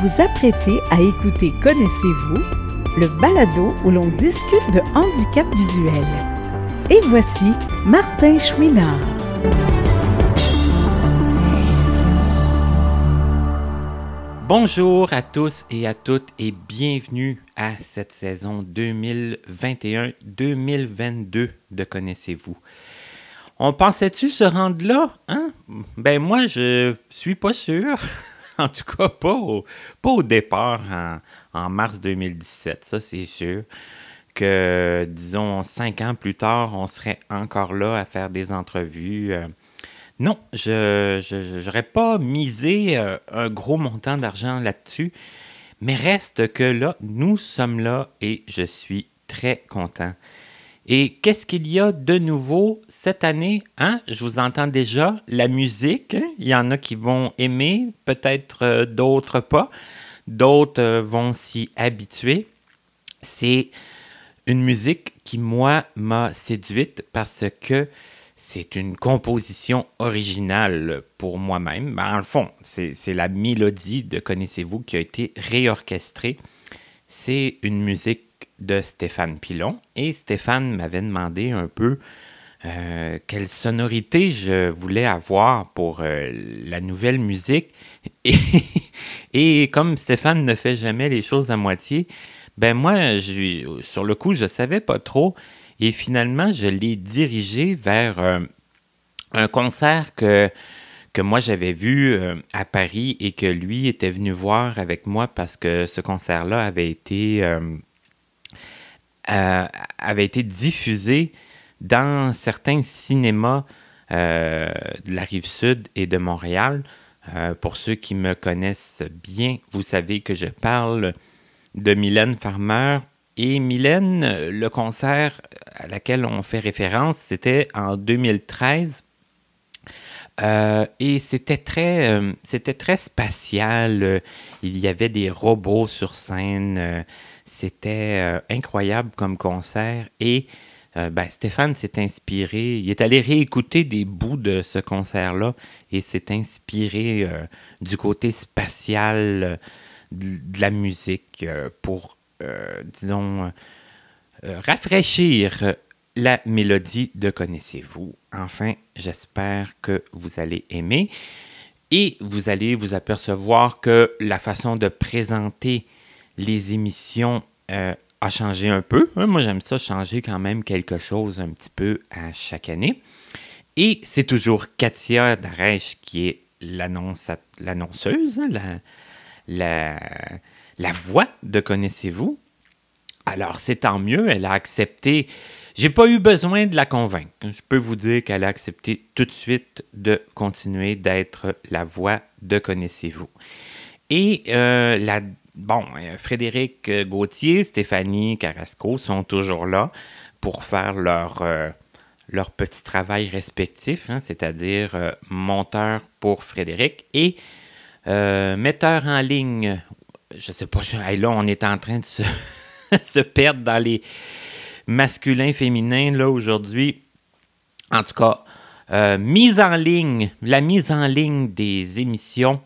vous apprêtez à écouter Connaissez-vous, le balado où l'on discute de handicap visuel. Et voici Martin Chouinard. Bonjour à tous et à toutes et bienvenue à cette saison 2021-2022 de Connaissez-vous. On pensait-tu se rendre là? Hein? Ben moi, je suis pas sûr. en tout cas, pas au, départ en, mars 2017, ça c'est sûr. Que, disons, cinq ans plus tard, on serait encore là à faire des entrevues. Euh. non, je n'aurais pas misé euh, un gros montant d'argent là-dessus. Mais reste que là, nous sommes là et je suis très content. Et qu'est-ce qu'il y a de nouveau cette année? Hein? Je vous entends déjà, la musique. Hein? Il y en a qui vont aimer, peut-être euh, d'autres pas. D'autres euh, vont s'y habituer. C'est une musique qui, moi, m'a séduite parce que c'est une composition originale pour moi-même. Ben, en le fond, c'est la mélodie de Connaissez-vous qui a été réorchestrée. C'est une musique de Stéphane Pilon. Et Stéphane m'avait demandé un peu euh, quelle sonorité je voulais avoir pour euh, la nouvelle musique. Et, comme Stéphane ne fait jamais les choses à moitié, ben moi, sur le coup, je ne savais pas trop. Et finalement, je l'ai dirigé vers euh, un concert que, que moi j'avais vu à Paris et que lui était venu voir avec moi parce que ce concert-là avait été euh, avait été diffusé dans certains cinémas euh, de la rive sud et de Montréal. Euh, pour ceux qui me connaissent bien, vous savez que je parle de Mylène Farmer. Et Mylène, le concert à laquelle on fait référence, c'était en 2013. et c'était très, c'était très spatial. Il y avait des robots sur scène. C'était euh, incroyable comme concert et euh, ben, Stéphane s'est inspiré, il est allé réécouter des bouts de ce concert-là et s'est inspiré euh, du côté spatial de la musique pour, disons, rafraîchir la mélodie de Connaissez-vous. Enfin, j'espère que vous allez aimer et vous allez vous apercevoir que la façon de présenter les émissions euh, changé un peu. Moi, j'aime ça changer quand même quelque chose un petit peu à chaque année. Et c'est toujours Katia Darèche qui est l'annonceuse, hein, la, la, voix de Connaissez-vous. Alors, c'est tant mieux, elle a accepté. J'ai pas eu besoin de la convaincre. Je peux vous dire qu'elle a accepté tout de suite de continuer d'être la voix de Connaissez-vous. Et euh, la bon, euh, Frédéric euh, Gauthier, Stéphanie Carrasco sont toujours là pour faire leur, euh, petit travail respectif, hein, c'est-à-dire monteur pour Frédéric et metteur en ligne. Je sais pas, là, on est en train de se, se perdre dans les masculins, féminins, là, aujourd'hui. En tout cas, mise en ligne, la mise en ligne des émissions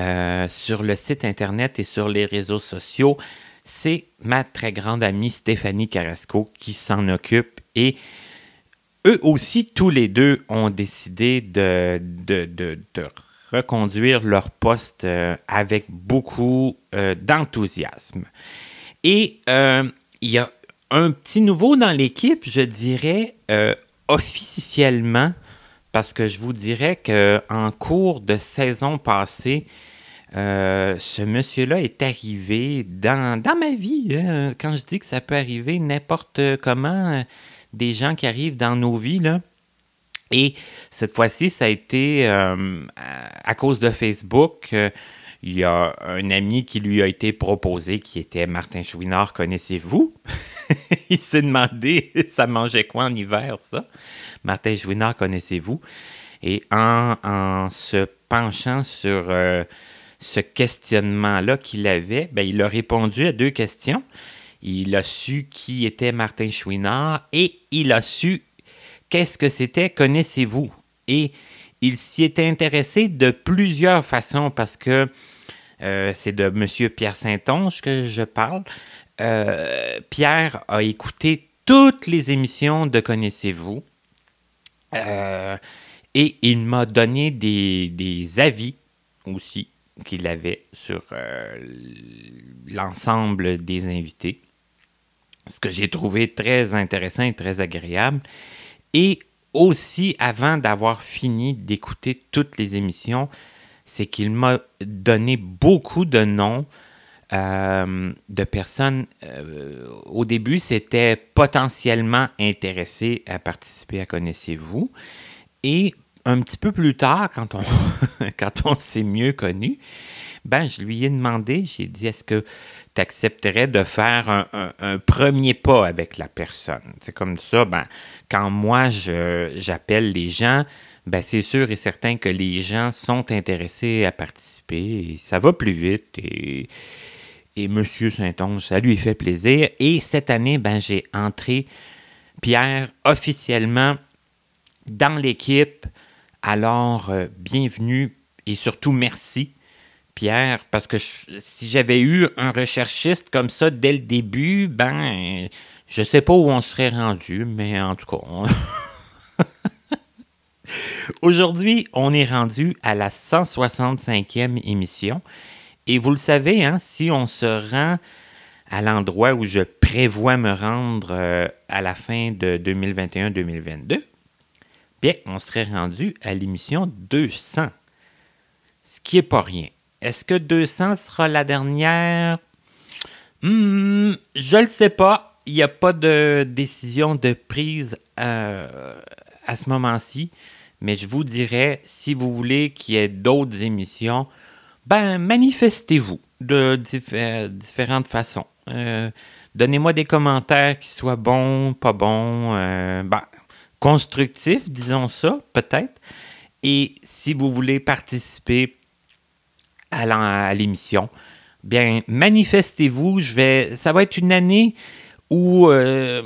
euh, sur le site Internet et sur les réseaux sociaux. C'est ma très grande amie Stéphanie Carrasco qui s'en occupe et eux aussi, tous les deux, ont décidé de, de, reconduire leur poste euh, avec beaucoup euh, d'enthousiasme. Et il y a un petit nouveau dans l'équipe, je dirais, officiellement, parce que je vous dirais qu'en cours de saison passée, euh, ce monsieur-là est arrivé dans, ma vie. Hein. quand je dis que ça peut arriver n'importe comment, euh, des gens qui arrivent dans nos vies, là. Et cette fois-ci, ça a été euh, à cause de Facebook. il y a un ami qui lui a été proposé qui était Martin Chouinard, connaissez-vous? il s'est demandé, ça mangeait quoi en hiver, ça? Martin Chouinard, connaissez-vous? Et en, se penchant sur ce questionnement-là qu'il avait, ben, il a répondu à deux questions. Il a su qui était Martin Chouinard et il a su qu'est-ce que c'était Connaissez-vous? Et il s'y est intéressé de plusieurs façons parce que Euh, c'est de M. Pierre Saint-Onge que je parle. Euh, Pierre a écouté toutes les émissions de Connaissez-vous et il m'a donné des, avis aussi qu'il avait sur l'ensemble des invités ce que j'ai trouvé très intéressant et très agréable. Et aussi, avant d'avoir fini d'écouter toutes les émissions, c'est qu'il m'a donné beaucoup de noms euh, de personnes. Euh, au début, c'était potentiellement intéressé à participer à Connaissez-vous. Et un petit peu plus tard, quand on, s'est mieux connu, ben, je lui ai demandé, j'ai dit, est-ce que tu accepterais de faire un, premier pas avec la personne? C'est comme ça, ben, quand moi, j'appelle les gens, ben, c'est sûr et certain que les gens sont intéressés à participer et ça va plus vite et, et M. Saint-Onge, ça lui fait plaisir. Et cette année, ben, j'ai entré Pierre officiellement dans l'équipe. Alors, euh, bienvenue et surtout merci Pierre, parce que si j'avais eu un recherchiste comme ça dès le début, ben, je sais pas où on serait rendu, mais en tout cas. Aujourd'hui, on est rendu à la 165e émission. Et vous le savez, hein, si on se rend à l'endroit où je prévois me rendre euh, à la fin de 2021-2022, bien, on serait rendu à l'émission 200. Ce qui n'est pas rien. Est-ce que 200 sera la dernière? Hmm, je ne le sais pas. Il n'y a pas de décision de prise euh, à ce moment-ci. Mais je vous dirais, si vous voulez qu'il y ait d'autres émissions, ben manifestez-vous de différentes façons. Euh, donnez-moi des commentaires qui soient bons, pas bons, euh, ben, constructifs, disons ça, peut-être. Et si vous voulez participer à l'émission, bien, manifestez-vous. Je vais, ça va être une année où euh,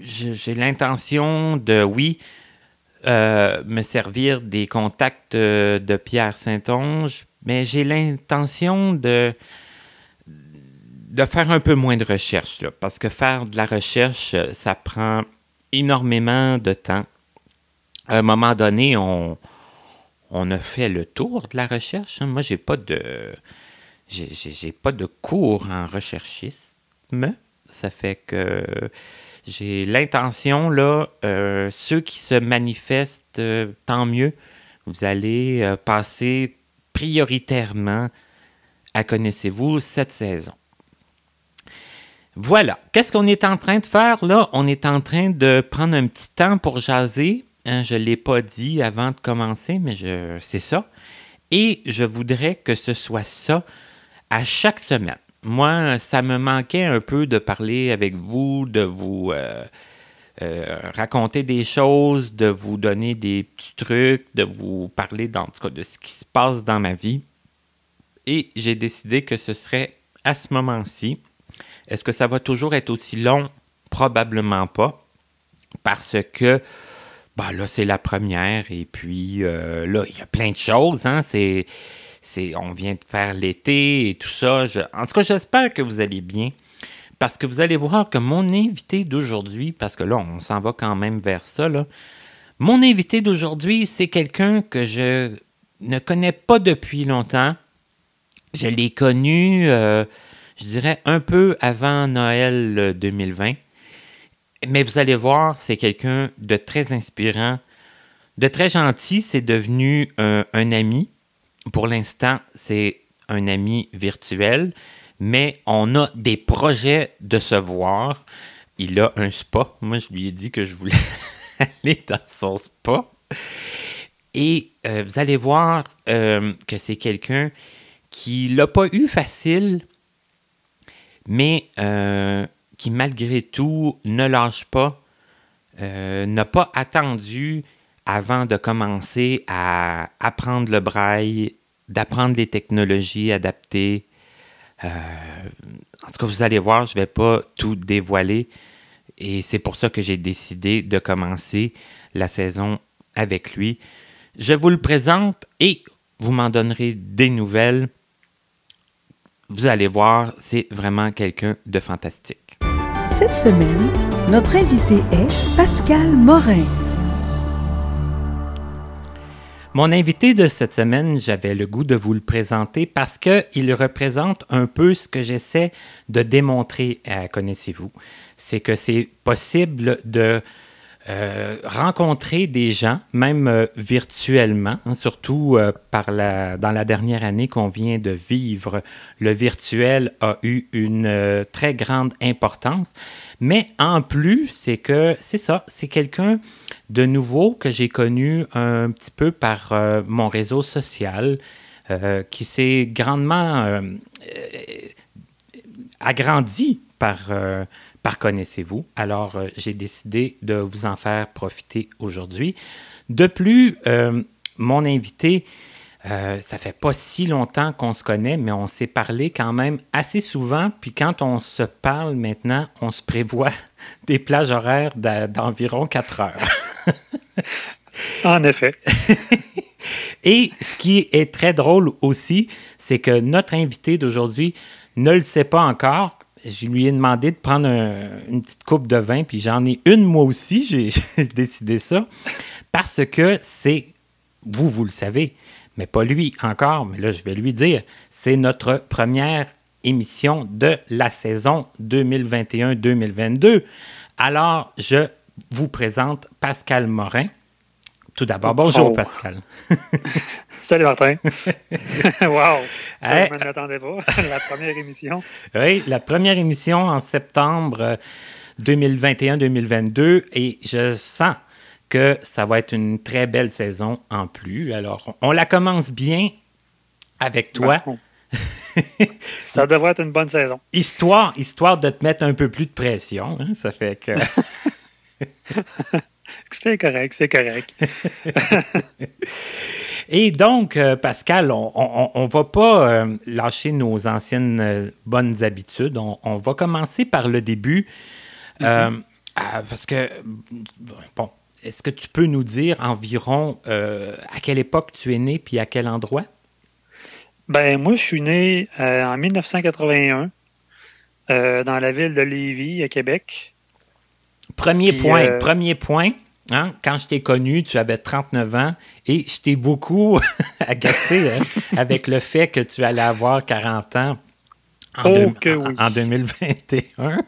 j'ai l'intention de, oui, euh, me servir des contacts de Pierre Saint-Onge, mais j'ai l'intention de, faire un peu moins de recherche, parce que faire de la recherche, ça prend énormément de temps. À un moment donné, on, on a fait le tour de la recherche. Hein. Moi, j'ai pas de j'ai pas de cours en recherchisme. Ça fait que j'ai l'intention, là, euh, ceux qui se manifestent, euh, tant mieux. Vous allez euh, passer prioritairement à Connaissez-vous cette saison. Voilà. Qu'est-ce qu'on est en train de faire? Là? On est en train de prendre un petit temps pour jaser Hein, je ne l'ai pas dit avant de commencer, mais c'est ça. Et je voudrais que ce soit ça à chaque semaine. Moi, ça me manquait un peu de parler avec vous, de vous euh, euh, raconter des choses, de vous donner des petits trucs, de vous parler tout cas, de ce qui se passe dans ma vie. Et j'ai décidé que ce serait à ce moment-ci. Est-ce que ça va toujours être aussi long? Probablement pas. Parce que bah, là, c'est la première. Et puis euh, là, il y a plein de choses. Hein? C'est, on vient de faire l'été et tout ça. en tout cas, j'espère que vous allez bien. Parce que vous allez voir que mon invité d'aujourd'hui, parce que là, on s'en va quand même vers ça, là. Mon invité d'aujourd'hui, c'est quelqu'un que je ne connais pas depuis longtemps. Je l'ai connu, euh, je dirais, un peu avant Noël 2020. Mais vous allez voir, c'est quelqu'un de très inspirant, de très gentil. C'est devenu un, ami. Pour l'instant, c'est un ami virtuel, mais on a des projets de se voir. Il a un spa. Moi, je lui ai dit que je voulais aller dans son spa. Et euh, vous allez voir euh, que c'est quelqu'un qui l'a pas eu facile, mais euh, qui malgré tout ne lâche pas, euh, n'a pas attendu avant de commencer à apprendre le braille, d'apprendre les technologies adaptées. Euh, en tout cas, vous allez voir, je ne vais pas tout dévoiler. Et c'est pour ça que j'ai décidé de commencer la saison avec lui. Je vous le présente et vous m'en donnerez des nouvelles. Vous allez voir, c'est vraiment quelqu'un de fantastique. Cette semaine, notre invité est Pascal Morin. Mon invité de cette semaine, j'avais le goût de vous le présenter parce qu'il représente un peu ce que j'essaie de démontrer à Connaissez-vous. C'est que c'est possible de euh, rencontrer des gens, même euh, virtuellement, hein, surtout euh, par la, dans la dernière année qu'on vient de vivre, le virtuel a eu une très grande importance. Mais en plus, c'est que c'est ça, c'est quelqu'un de nouveau que j'ai connu un petit peu par mon réseau social, qui s'est grandement agrandi par par connaissez-vous. Alors, euh, j'ai décidé de vous en faire profiter aujourd'hui. De plus, euh, mon invité, euh, ça fait pas si longtemps qu'on se connaît, mais on s'est parlé quand même assez souvent. Puis quand on se parle maintenant, on se prévoit des plages horaires d'environ 4 heures. en effet. Et ce qui est très drôle aussi, c'est que notre invité d'aujourd'hui ne le sait pas encore, je lui ai demandé de prendre une petite coupe de vin, puis j'en ai une moi aussi, j'ai décidé ça, parce que c'est, vous, vous le savez, mais pas lui encore, mais là, je vais lui dire, c'est notre première émission de la saison 2021-2022. Alors, je vous présente Pascal Morin. Tout d'abord, bonjour oh. Pascal. Salut Martin. wow. je ne m'attendais pas. la première émission. Oui, la première émission en septembre 2021-2022 euh, et je sens que ça va être une très belle saison en plus. Alors, on la commence bien avec toi. ça devrait être une bonne saison. Histoire, histoire de te mettre un peu plus de pression. Hein, ça fait que. C'est correct, c'est correct. Et donc, euh, Pascal, on ne va pas euh, lâcher nos anciennes euh, bonnes habitudes. On, va commencer par le début. Mm-hmm. parce que, bon, est-ce que tu peux nous dire environ à quelle époque tu es né puis à quel endroit? Ben, moi, je suis né en 1981 dans la ville de Lévis, à Québec. Premier point, premier point. Hein? Quand je t'ai connu, tu avais 39 ans et je t'ai beaucoup agacé hein, avec le fait que tu allais avoir 40 ans en, oh, en 2021. hein?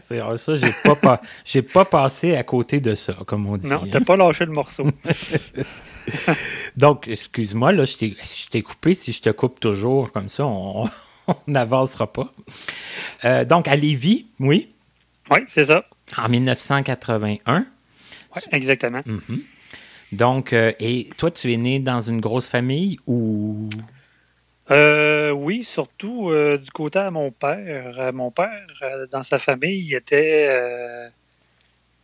C'est ça, j'ai pas, j'ai pas passé à côté de ça, comme on dit. Non, t'as pas lâché le morceau. Donc, excuse-moi, là, je t'ai coupé. Si je te coupe toujours comme ça, on n'avancera pas. Euh, donc, à Lévis, oui? Oui, c'est ça. En 1981. Oui, exactement. Mhm. Donc, euh, et toi, tu es né dans une grosse famille ou? Euh, oui, surtout euh, du côté de mon père. Mon père, dans sa famille, il était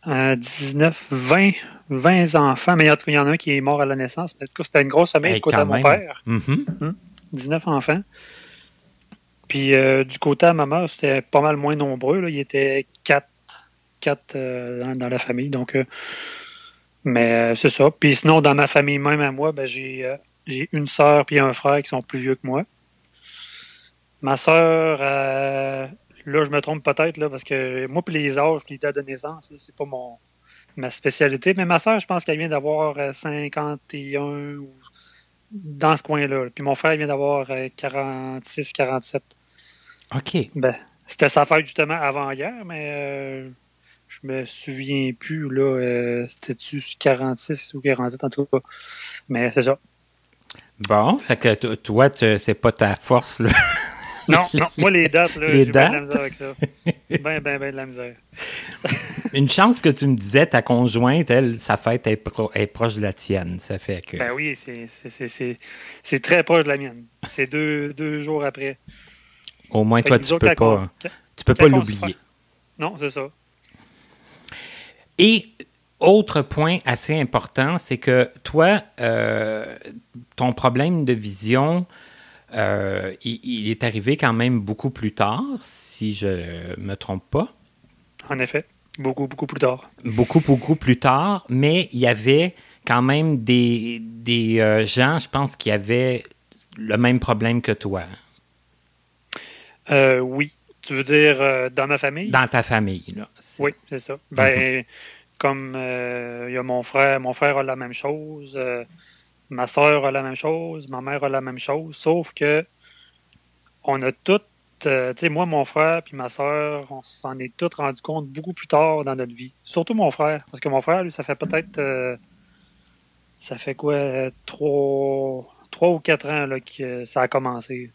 19, 20, 20 enfants. Mais en tout cas, il y en a un qui est mort à la naissance. En tout cas, c'était une grosse famille du côté de mon père. 19 mhm. hum, enfants. Puis du côté de ma mère, c'était pas mal moins nombreux. Là. Il était 4 quatre euh, dans, la famille. Donc, euh, mais euh, c'est ça. Puis sinon, dans ma famille même à moi, ben, j'ai, une sœur et un frère qui sont plus vieux que moi. Ma sœur, là, je me trompe peut-être, là, parce que moi, puis les âges, puis les dates de naissance, c'est pas mon, ma spécialité. Mais ma sœur, je pense qu'elle vient d'avoir 51 ou dans ce coin-là. Puis mon frère vient d'avoir 46, 47. OK. Ben, c'était sa fête justement avant hier, mais je me souviens plus, là, euh, c'était-tu 46 ou 47 en tout cas. Mais c'est ça. Bon, c'est que toi, c'est pas ta force, là. Non, non, moi les dates, là, les dates? de la misère avec ça. Ben, ben, ben de la misère. Une chance que tu me disais, ta conjointe, elle, sa fête est, proche de la tienne. Ça fait que. Ben oui, c'est très proche de la mienne. C'est deux, deux, jours après. Au moins, toi, tu peux, pas, tu peux pas l'oublier. Non, c'est ça. Et autre point assez important, c'est que toi, euh, ton problème de vision, euh, il, est arrivé quand même beaucoup plus tard, si je me trompe pas. En effet, beaucoup, beaucoup plus tard. Beaucoup, beaucoup plus tard, mais il y avait quand même des, des euh, gens, je pense, qui avaient le même problème que toi. Oui. Tu veux dire euh, dans ma famille? Dans ta famille, là. Oui, c'est ça. Ben, mm-hmm. comme il y a mon frère, mon frère a la même chose, ma soeur a la même chose, ma mère a la même chose, sauf que on a toutes, tu sais, moi, mon frère puis ma soeur, on s'en est tous rendu compte beaucoup plus tard dans notre vie. Surtout mon frère, parce que mon frère, lui, ça fait peut-être, ça fait quoi, trois, trois ou quatre ans là, que ça a commencé.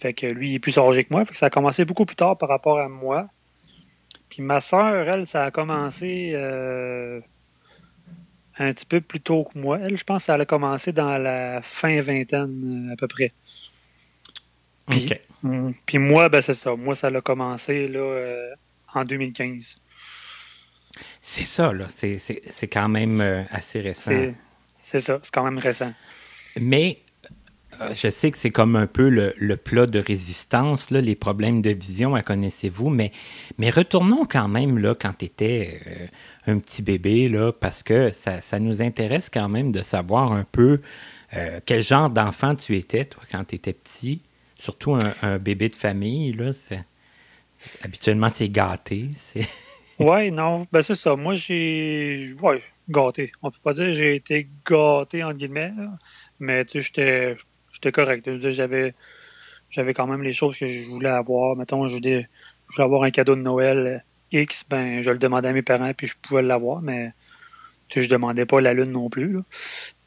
Fait que lui, il est plus âgé que moi. Fait que ça a commencé beaucoup plus tard par rapport à moi. Puis ma soeur, elle, ça a commencé euh, un petit peu plus tôt que moi. Elle, je pense que ça a commencé dans la fin vingtaine euh, à peu près. Puis, mm, puis moi, ben c'est ça. Moi, ça a commencé là, euh, en 2015. C'est ça, là. C'est quand même assez récent. C'est ça, c'est quand même récent. Mais je sais que c'est comme un peu le, plat de résistance, là, les problèmes de vision, connaissez-vous, mais, mais retournons quand même là, quand tu étais euh, un petit bébé, là, parce que ça, nous intéresse quand même de savoir un peu euh, quel genre d'enfant tu étais, toi, quand tu étais petit. Surtout un, bébé de famille, là, habituellement, c'est gâté. oui, non, ben c'est ça. Moi, j'ai. Ouais, gâté. On peut pas dire j'ai été gâté, entre guillemets, mais tu sais, j'étais j'étais correct. J'avais, j'avais quand même les choses que je voulais avoir. Mettons, je voulais, avoir un cadeau de Noël euh, X, ben je le demandais à mes parents puis je pouvais l'avoir, mais je demandais pas la lune non plus.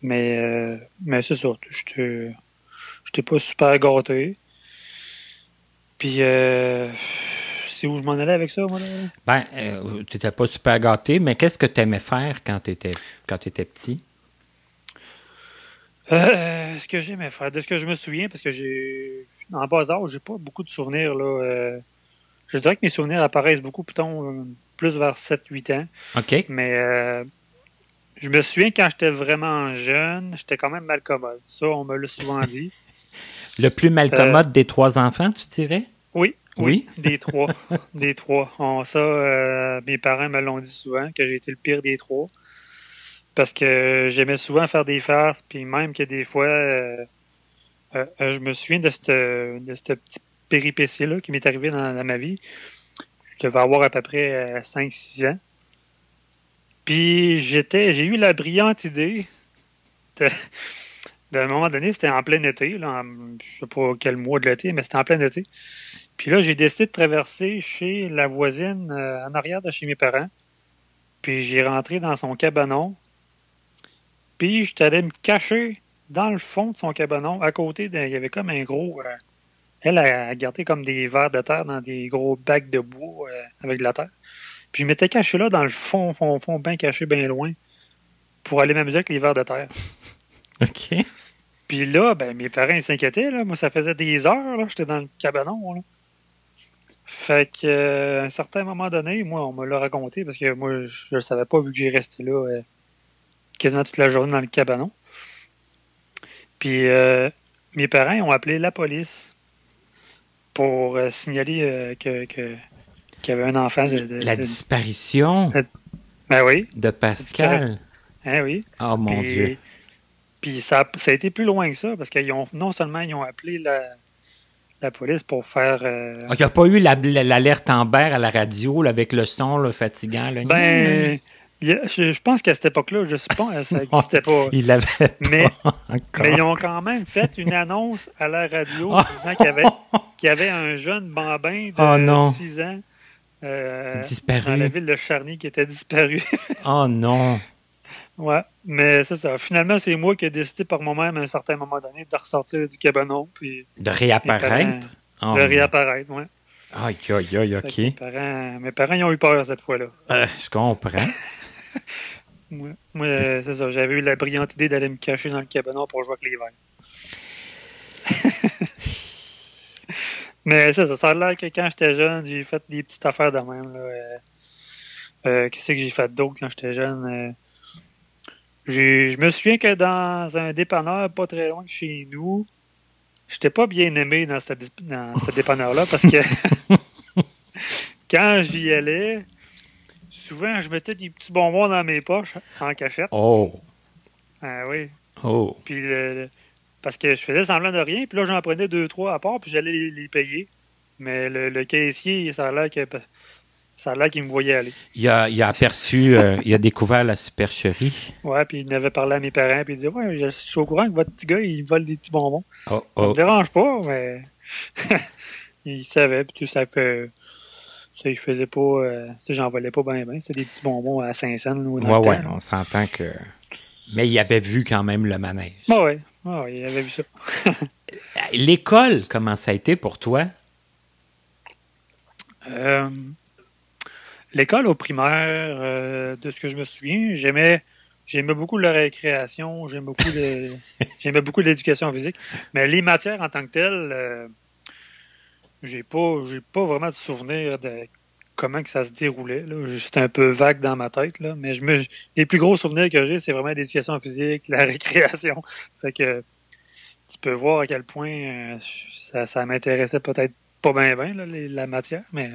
Mais, euh, mais c'est ça. Je n'étais pas super gâté. Puis euh, c'est où je m'en allais avec ça, moi? Là? Ben, tu n'étais pas super gâté, mais qu'est-ce que tu aimais faire quand tu étais petit? Euh, ce que j'aimais faire, de ce que je me souviens, parce que j'ai. En bas âge, j'ai pas beaucoup de souvenirs. Là, euh, je dirais que mes souvenirs apparaissent beaucoup plutôt, plus vers 7-8 ans. OK. Mais euh, je me souviens quand j'étais vraiment jeune, j'étais quand même mal commode. Ça, on me l'a souvent dit. Le plus mal commode des trois enfants, tu dirais? Oui. Oui, des trois. des trois. ça, mes parents me l'ont dit souvent, que j'ai été le pire des trois parce que j'aimais souvent faire des farces, puis même que des fois, euh, euh, je me souviens de cette, de cette petite péripétie-là qui m'est arrivée dans, ma vie. Je devais avoir à peu près 5-6 euh, ans. Puis j'étais, j'ai eu la brillante idée de, un moment donné, c'était en plein été, là, en, je sais pas quel mois de l'été, mais c'était en plein été. Puis là, j'ai décidé de traverser chez la voisine en arrière de chez mes parents. Puis j'ai rentré dans son cabanon. Puis, je allé me cacher dans le fond de son cabanon, à côté, il y avait comme un gros. Euh, elle a gardé comme des verres de terre dans des gros bacs de bois euh, avec de la terre. Puis, je m'étais caché là, dans le fond, fond, fond, bien caché, bien loin, pour aller m'amuser avec les verres de terre. OK. Puis là, ben, mes parents s'inquiétaient. Là. Moi, ça faisait des heures, là, j'étais dans le cabanon. Là. Fait que, euh, à un certain moment donné, moi, on me l'a raconté parce que moi, je ne savais pas vu que j'ai resté là quasiment toute la journée dans le cabanon. Puis euh, mes parents ont appelé la police pour euh, signaler euh, que, qu'il y avait un enfant de. la disparition ben oui. de Pascal. Eh oui. Oh mon Dieu. Puis ça, ça, a été plus loin que ça parce qu'ils ont non seulement ils ont appelé la, la police pour faire. Ah, il n'y a pas eu l'alerte la, Amber à la radio avec le son là, fatigant. Là. Ben, je, pense qu'à cette époque-là, je sais pas, ça n'existait pas. Il l'avait mais, mais ils ont quand même fait une annonce à la radio oh. disant qu'il y, avait, un jeune bambin de 6 ans euh, disparu. dans la ville de Charny qui était disparu. oh non! Ouais, mais c'est ça. Finalement, c'est moi qui ai décidé par moi-même à un certain moment donné de ressortir du cabanon. Puis de réapparaître? de réapparaître, oui. Aïe, aïe, aïe, OK. Mes parents, mes parents ils ont eu peur cette fois-là. Euh, je comprends. moi, c'est ça. J'avais eu la brillante idée d'aller me cacher dans le cabanon pour jouer avec les verres. Mais ça, ça a l'air que quand j'étais jeune, j'ai fait des petites affaires de même. Euh, euh, Qu'est-ce que j'ai fait d'autre quand j'étais jeune? Euh, je me souviens que dans un dépanneur pas très loin de chez nous, j'étais pas bien aimé dans ce, dans ce dépanneur-là parce que quand j'y allais, souvent, je mettais des petits bonbons dans mes poches en cachette. Oh! Ah oui. Oh! Puis, parce que je faisais semblant de rien, puis là, j'en prenais deux, trois à part, puis j'allais les, payer. Mais le, caissier, ça a l'air que ça a l'air qu'il me voyait aller. Il a, il a aperçu, euh, il a découvert la supercherie. Ouais, puis il avait parlé à mes parents, puis il disait Ouais, je suis au courant que votre petit gars, il vole des petits bonbons. Oh, oh. Ça me dérange pas, mais il savait, puis ça fait. Ça, il faisait pas. Euh, j'en volais pas bien, bien. C'était des petits bonbons à 5 cents. Ouais, ouais, on s'entend que. Mais il avait vu quand même le manège. Ouais, ouais, il avait vu ça. L'école, comment ça a été pour toi? Euh, l'école au primaire, euh, de ce que je me souviens, j'aimais j'aimais beaucoup la récréation, j'aimais beaucoup j'aimais beaucoup l'éducation physique, mais les matières en tant que telles, j'ai pas j'ai pas vraiment de souvenir de comment que ça se déroulait. C'était un peu vague dans ma tête, là, mais je me, les plus gros souvenirs que j'ai, c'est vraiment l'éducation physique, la récréation. Fait que tu peux voir à quel point ça, ça m'intéressait peut-être pas bien, bien la matière, mais.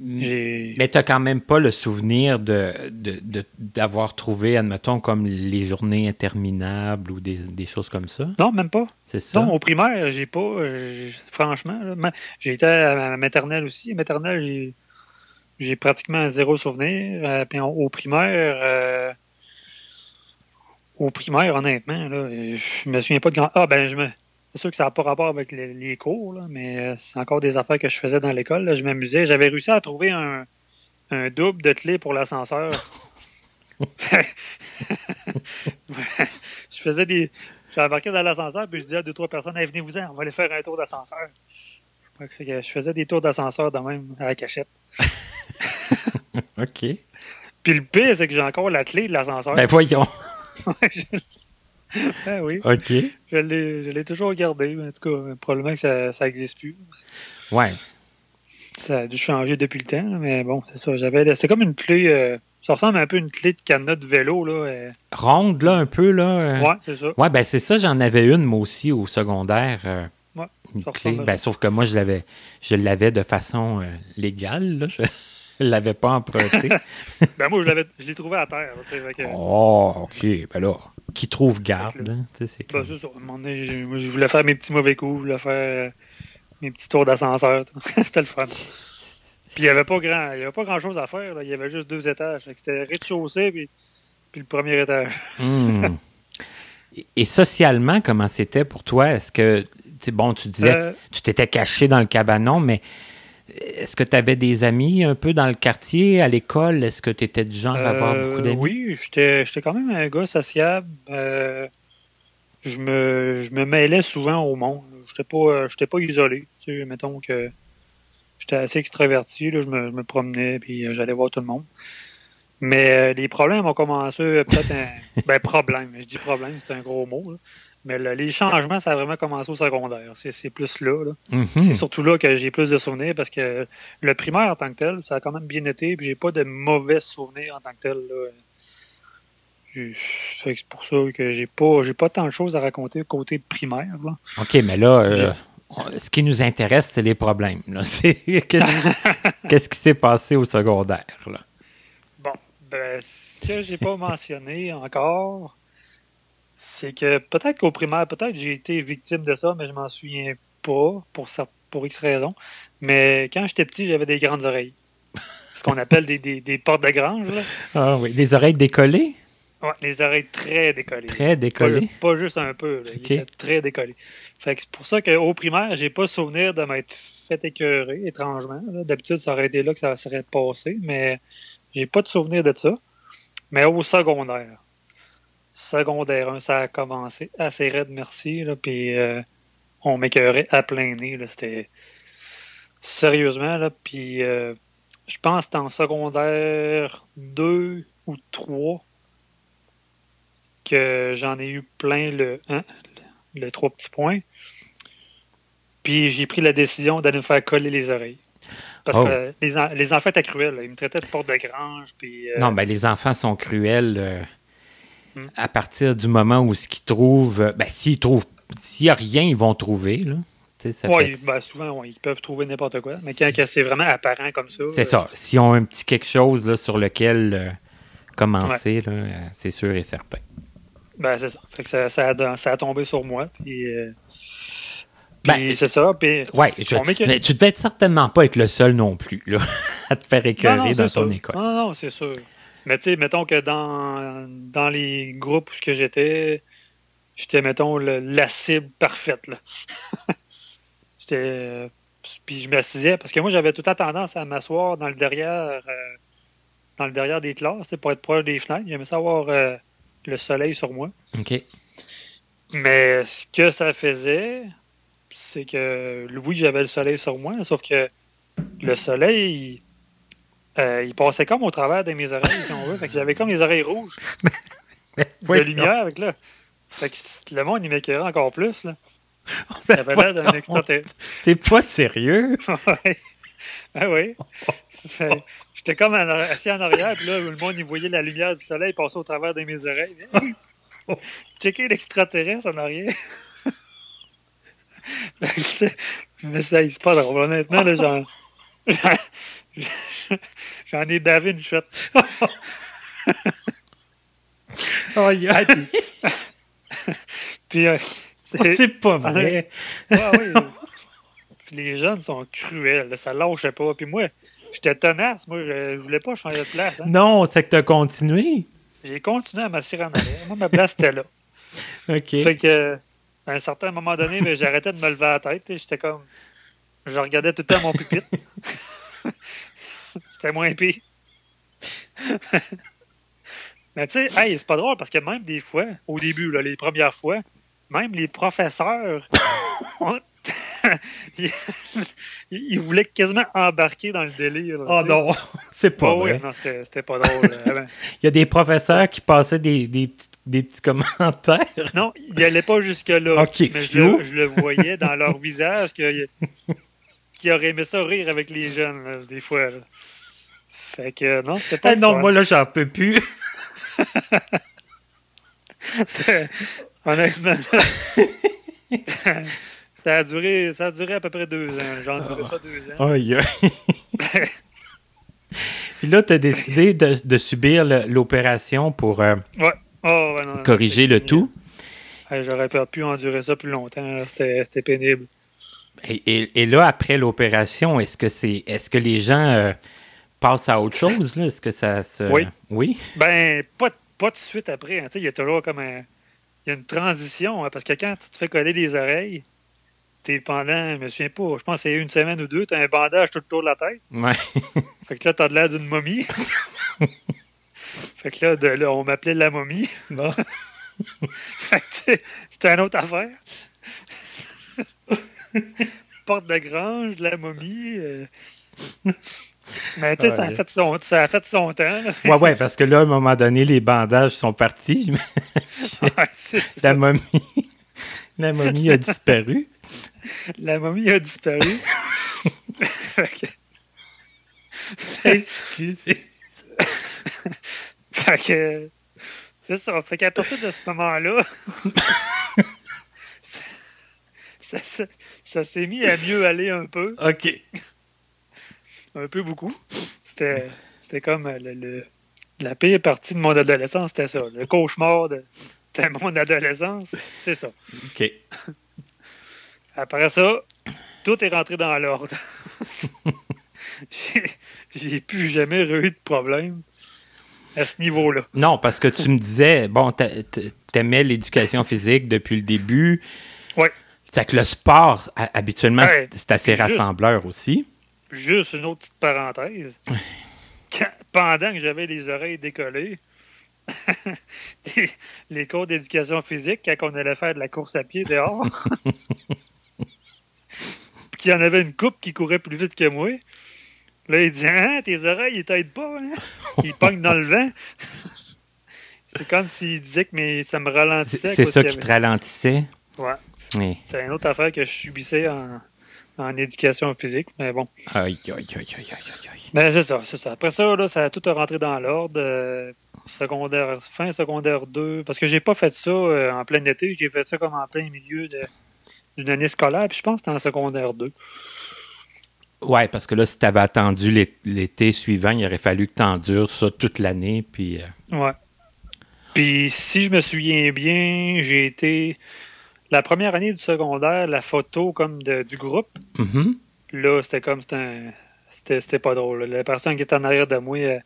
Mais tu n'as quand même pas le souvenir de, d'avoir trouvé, admettons, comme les journées interminables ou des, choses comme ça? Non, même pas. C'est ça? Non, au primaire, j'ai pas, euh, franchement, j'ai été à maternelle aussi. maternelle, j'ai, j'ai pratiquement zéro souvenir. Euh, puis au primaire, euh, au primaire, honnêtement, là, je me souviens pas de grand. Ah, ben, je me. C'est sûr que ça n'a pas rapport avec les, cours, mais euh, c'est encore des affaires que je faisais dans l'école. Je m'amusais. J'avais réussi à trouver un, double de clé pour l'ascenseur. je faisais des. J'embarquais dans l'ascenseur, puis je disais à deux, trois personnes venez-vous-en, on va aller faire un tour d'ascenseur. Je faisais des tours d'ascenseur de même à la cachette. OK. Puis le pire, c'est que j'ai encore la clé de l'ascenseur. Ben voyons. ah oui. OK. Je l'ai toujours gardé. En tout cas, probablement que ça n'existe plus. Ouais. Ça a dû changer depuis le temps, mais bon, c'est ça. J'avais. C'est comme une clé. Euh, ça ressemble un peu à une clé de cadenas de vélo. Là, euh. Ronde, là, un peu. là. Euh. Ouais, c'est ça. Ouais, ben c'est ça. J'en avais une, moi aussi, au secondaire. ouais, une clé. Ben, sauf que moi, je l'avais, je l'avais de façon légale. Là. Je ne l'avais pas emprunté. ben, moi, je l'ai trouvé à terre. Oh, OK. Ben là qui trouve garde. Hein, c'est ben, ça. moi, je voulais faire mes petits mauvais coups, je voulais faire euh, mes petits tours d'ascenseur. C'était le fun. Puis il n'y avait pas grand, il y avait pas grand chose à faire. Il y avait juste deux étages. C'était rez-de-chaussée puis, puis, le premier étage. Hmm. Et socialement, comment c'était pour toi? Est-ce que, bon, tu disais, euh, tu t'étais caché dans le cabanon, mais est-ce que tu avais des amis un peu dans le quartier, à l'école? Est-ce que tu étais du genre à avoir beaucoup d'amis? Oui, j'étais quand même un gars sociable. Euh, je, me, je me mêlais souvent au monde. Je n'étais pas, pas isolé. Tu sais, mettons que j'étais assez extraverti. Là, je, me, je me promenais puis euh, j'allais voir tout le monde. Mais euh, les problèmes ont commencé peut-être un. ben, problème. Je dis problème, c'est un gros mot. Là. Mais les changements, ça a vraiment commencé au secondaire. C'est plus là. Mhm. C'est surtout là que j'ai plus de souvenirs parce que le primaire en tant que tel, ça a quand même bien été. Puis j'ai pas de mauvais souvenirs en tant que tel. C'est pour ça que j'ai pas j'ai pas tant de choses à raconter côté primaire. OK, mais là, euh, ce qui nous intéresse, c'est les problèmes. Qu'est-ce qui s'est passé au secondaire? Bon, ben, ce que j'ai pas mentionné encore, c'est que peut-être qu'au primaire, peut-être j'ai été victime de ça, mais je m'en souviens pas pour, pour X raisons. Mais quand j'étais petit, j'avais des grandes oreilles. Ce qu'on appelle des, des, portes de grange. Ah oui, les oreilles décollées? Oui, les oreilles très décollées. Très décollées? Pas, juste un peu, très décollées. Fait que c'est pour ça qu'au primaire, j'ai pas souvenir de m'être fait écœurer, étrangement. D'habitude, ça aurait été là que ça serait passé, mais j'ai pas de souvenir de ça. Mais au secondaire, secondaire 1, ça a commencé assez raide, merci. Là, puis euh, on m'écœurait à plein nez. C'était sérieusement. Là, puis euh, je pense que c'était en secondaire 2 ou 3 que j'en ai eu plein le 1, le 3 petits points. Puis j'ai pris la décision d'aller me faire coller les oreilles. Parce oh. que les, les, enfants étaient cruels. Ils me traitaient de porte de grange. Puis, euh, Non, ben les enfants sont cruels. Hmm. à partir du moment où ce qu'ils trouvent, ben, s'ils trouvent, s'il n'y a rien, ils vont trouver. Là. Oui, ben, souvent, ils peuvent trouver n'importe quoi. Mais quand, c'est vraiment apparent comme ça. C'est ça. S'ils ont un petit quelque chose là, sur lequel euh, commencer, euh, c'est sûr et certain. Ben, c'est ça. ça, a, tombé sur moi. Puis, euh, Ben, c'est ça. Puis, ouais, mais tu devais être certainement pas être le seul non plus là, à te faire écœurer dans ton école. Non, non, c'est sûr. Mais tu sais, mettons que dans, dans les groupes où j'étais, j'étais, mettons, la cible parfaite. Là. j'étais. Puis je m'assisais, parce que moi, j'avais tout le tendance à m'asseoir dans le derrière euh, dans le derrière des classes pour être proche des fenêtres. J'aimais savoir euh, le soleil sur moi. OK. Mais ce que ça faisait, c'est que oui, j'avais le soleil sur moi, sauf que le soleil, euh, il passait comme au travers de mes oreilles, si on veut. Fait que j'avais comme les oreilles rouges. de lumière, avec là. Fait que le monde, il m'éclairait encore plus, là. J'avais l'air d'un extraterrestre. T'es pas sérieux? ouais. Ah oui. J'étais comme assis en arrière, puis là, le monde, il voyait la lumière du soleil passer au travers de mes oreilles. Checker l'extraterrestre en arrière. Mais ça, c'est pas drôle. Honnêtement, là, genre. J'en ai bavé une chute. oh, yeah. puis, euh, c'est pas vrai. ah, oui. Puis les jeunes sont cruels. Ça lâchait pas. Puis moi, j'étais tenace. Moi, je, voulais pas changer de place. Hein. Non, c'est que t'as continué. J'ai continué à m'assurer en arrière. Moi, ma place était là. OK. Fait que, à un certain moment donné, j'arrêtais de me lever à la tête. J'étais comme. Je regardais tout le temps mon pupitre. C'était moins pire. Mais tu sais, hey, c'est pas drôle parce que même des fois, au début, là, les premières fois, même les professeurs, ils, voulaient quasiment embarquer dans le délire. oh non, c'est pas vrai. non, c'était pas drôle. Il y a des professeurs qui passaient des, des, petits, des petits commentaires. Non, ils n'allaient pas jusque-là. OK, mais je, le voyais dans leur visage qu'ils auraient aimé ça rire avec les jeunes, des fois. Fait que non, c'était pas. Eh non, moi là, j'en peux plus. Honnêtement. ça, a duré, ça a duré à peu près deux ans. J'en duré ça deux ans. Aïe, Puis là, tu as décidé de, de subir l'opération pour euh, oh, corriger le tout. J'aurais pas pu endurer ça plus longtemps. C'était pénible. Et, et, là, après l'opération, est-ce que c'est est-ce que les gens euh, passent à autre chose? Est-ce que ça se. Oui. Oui? Ben, pas, pas tout de suite après. Hein. Il y a toujours comme un il y a une transition, hein, parce que quand tu te fais coller les oreilles, t'es pendant, je me souviens pas, je pense que c'est une semaine ou deux, t'as un bandage tout autour de la tête. Ouais. fait que là, t'as de l'air d'une momie. fait que là, de, là on m'appelait la momie. Bon. c'était une autre affaire. Porte de grange, la momie. Euh... Mais tu sais, ça, a fait son, ça a fait son temps. ouais, ouais, parce que là, à un moment donné, les bandages sont partis. la momie. La momie a disparu. La momie a disparu. Excusez. fait que. C'est ça. Fait qu'à partir de ce moment-là, ça, ça, ça s'est mis à mieux aller un peu. OK un peu beaucoup. C'était, c'était comme le, la pire partie de mon adolescence, c'était ça. Le cauchemar de, mon adolescence, c'est ça. OK. Après ça, tout est rentré dans l'ordre. j'ai, plus jamais eu de problème à ce niveau-là. Non, parce que tu me disais, bon, t'aimais l'éducation physique depuis le début. Oui. C'est que le sport, habituellement, c'est assez rassembleur aussi juste une autre petite parenthèse. pendant que j'avais les oreilles décollées, les, cours d'éducation physique, quand on allait faire de la course à pied dehors, puis qu'il y en avait une coupe qui courait plus vite que moi, là, il dit Ah, tes oreilles, ils t'aident pas, hein? Ils pognent dans le vent. C'est comme s'il disait que mais ça me ralentissait. C'est ça qui te ralentissait? Ouais. C'est une autre affaire que je subissais en, en éducation physique, mais bon. Aïe, aïe, aïe, aïe, aïe, aïe. Mais c'est ça, c'est ça. Après ça, là, ça a tout rentré dans l'ordre. Euh, secondaire, fin secondaire 2, parce que j'ai pas fait ça euh, en plein été, j'ai fait ça comme en plein milieu d'une année scolaire, puis je pense que c'était en secondaire 2. Ouais, parce que là, si tu avais attendu l'été suivant, il aurait fallu que tu endures ça toute l'année, puis... Euh, ouais. Puis si je me souviens bien, j'ai été la première année du secondaire, la photo comme du groupe, mm-hmm. là, c'était comme c'était c'était pas drôle. La personne qui était en arrière de moi, euh,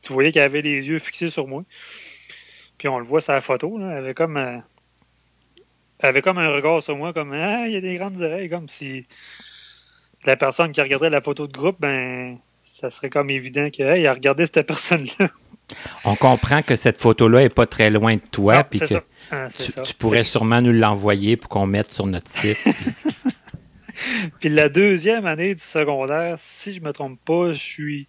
tu voyais qu'elle avait les yeux fixés sur moi. Puis on le voit sur la photo, là, elle avait comme euh, elle avait comme un regard sur moi, comme Ah, il y a des grandes oreilles, comme si la personne qui regardait la photo de groupe, ben ça serait comme évident qu'elle hey, a regardé cette personne-là. On comprend que cette photo-là n'est pas très loin de toi, puis que ah, tu, pourrais sûrement nous l'envoyer pour qu'on mette sur notre site. puis la deuxième année du secondaire, si je me trompe pas, je suis.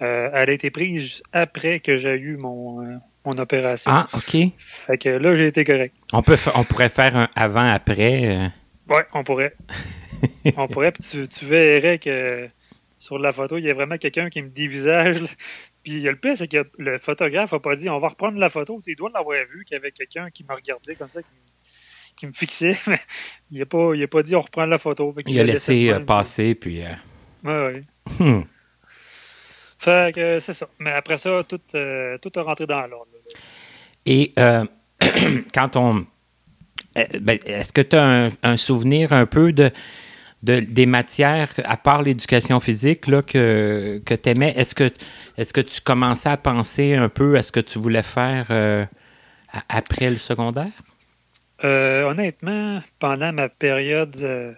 Euh, elle a été prise après que j'ai eu mon, euh, mon opération. Ah, OK. Fait que là, j'ai été correct. On, peut on pourrait faire un avant-après. Euh. Oui, on pourrait. on pourrait, puis tu, verrais que sur la photo, il y a vraiment quelqu'un qui me dit visage. Puis le pire, c'est que le photographe n'a pas dit on va reprendre la photo. il doit l'avoir vu qu'il y avait quelqu'un qui me regardait comme ça, qui, me fixait. Mais il n'a pas, pas dit on reprend la photo. Il, a laissé euh, passer, puis. Euh... Oui, oui. Fait que c'est ça. Mais après ça, tout, euh, tout a rentré dans l'ordre. Et euh, quand on. Ben, est-ce que tu as un, souvenir un peu de des matières, à part l'éducation physique, là, que, que tu aimais, est-ce que, est que tu commençais à penser un peu à ce que tu voulais faire euh, après le secondaire? Euh, honnêtement, pendant ma période euh,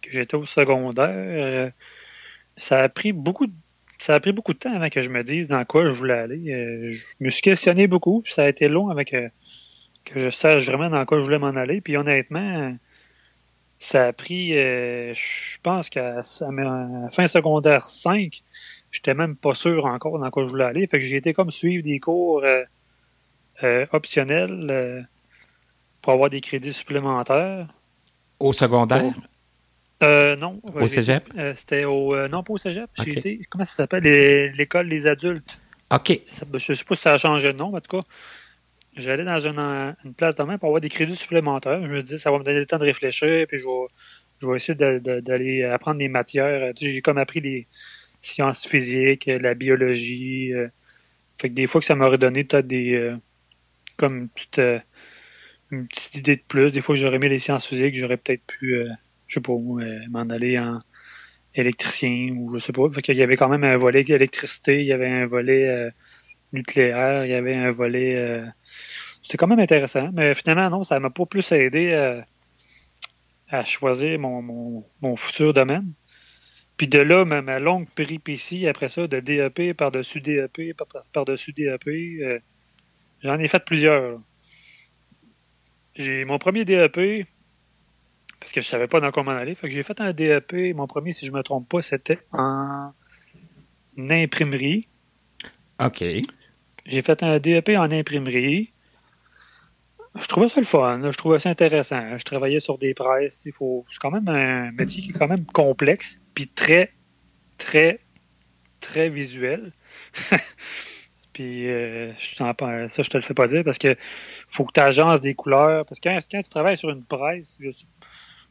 que j'étais au secondaire, ça a pris beaucoup de ça a pris beaucoup de temps avant que je me dise dans quoi je voulais aller. je me suis questionné beaucoup, puis ça a été long avec que je sache vraiment dans quoi je voulais m'en aller. Puis honnêtement, ça a pris, euh, je pense qu'à fin secondaire 5, j'étais même pas sûr encore dans quoi je voulais aller. Fait que j'ai été comme suivre des cours euh, euh, optionnels pour avoir des crédits supplémentaires. Au secondaire? non. Au cégep? C'était au. non, pas au cégep. comment ça s'appelle? L'école des adultes. OK. je ne sais pas si ça a changé de nom, en tout cas j'allais dans une, place de main pour avoir des crédits supplémentaires. Je me dis, ça va me donner le temps de réfléchir, puis je vais, je vais essayer d'aller apprendre des matières. J'ai comme appris les sciences physiques, la biologie. Euh, fait que des fois que ça m'aurait donné peut-être des. Euh, comme une petite, euh, une petite, idée de plus. Des fois que j'aurais mis les sciences physiques, j'aurais peut-être pu, je sais pas m'en aller en électricien ou je sais pas. Fait qu'il y avait quand même un volet électricité, il y avait un volet nucléaire, il y avait un volet c'était quand même intéressant, mais finalement, non, ça m'a pas plus aidé euh, à, choisir mon, futur domaine. Puis de là, ma, longue péripétie après ça, de DEP par-dessus DEP, par-dessus DEP, euh, j'en ai fait plusieurs. J'ai mon premier DEP, parce que je savais pas dans quoi m'en aller, fait que j'ai fait un DEP, mon premier, si je me trompe pas, c'était en imprimerie. OK. J'ai fait un DEP en imprimerie. Je trouvais ça le fun. Je trouvais ça intéressant. Je travaillais sur des presses. Il faut... C'est quand même un métier qui est quand même complexe, puis très, très, très visuel. puis euh, ça, je te le fais pas dire parce que faut que tu agences des couleurs. Parce que quand, tu travailles sur une presse, je,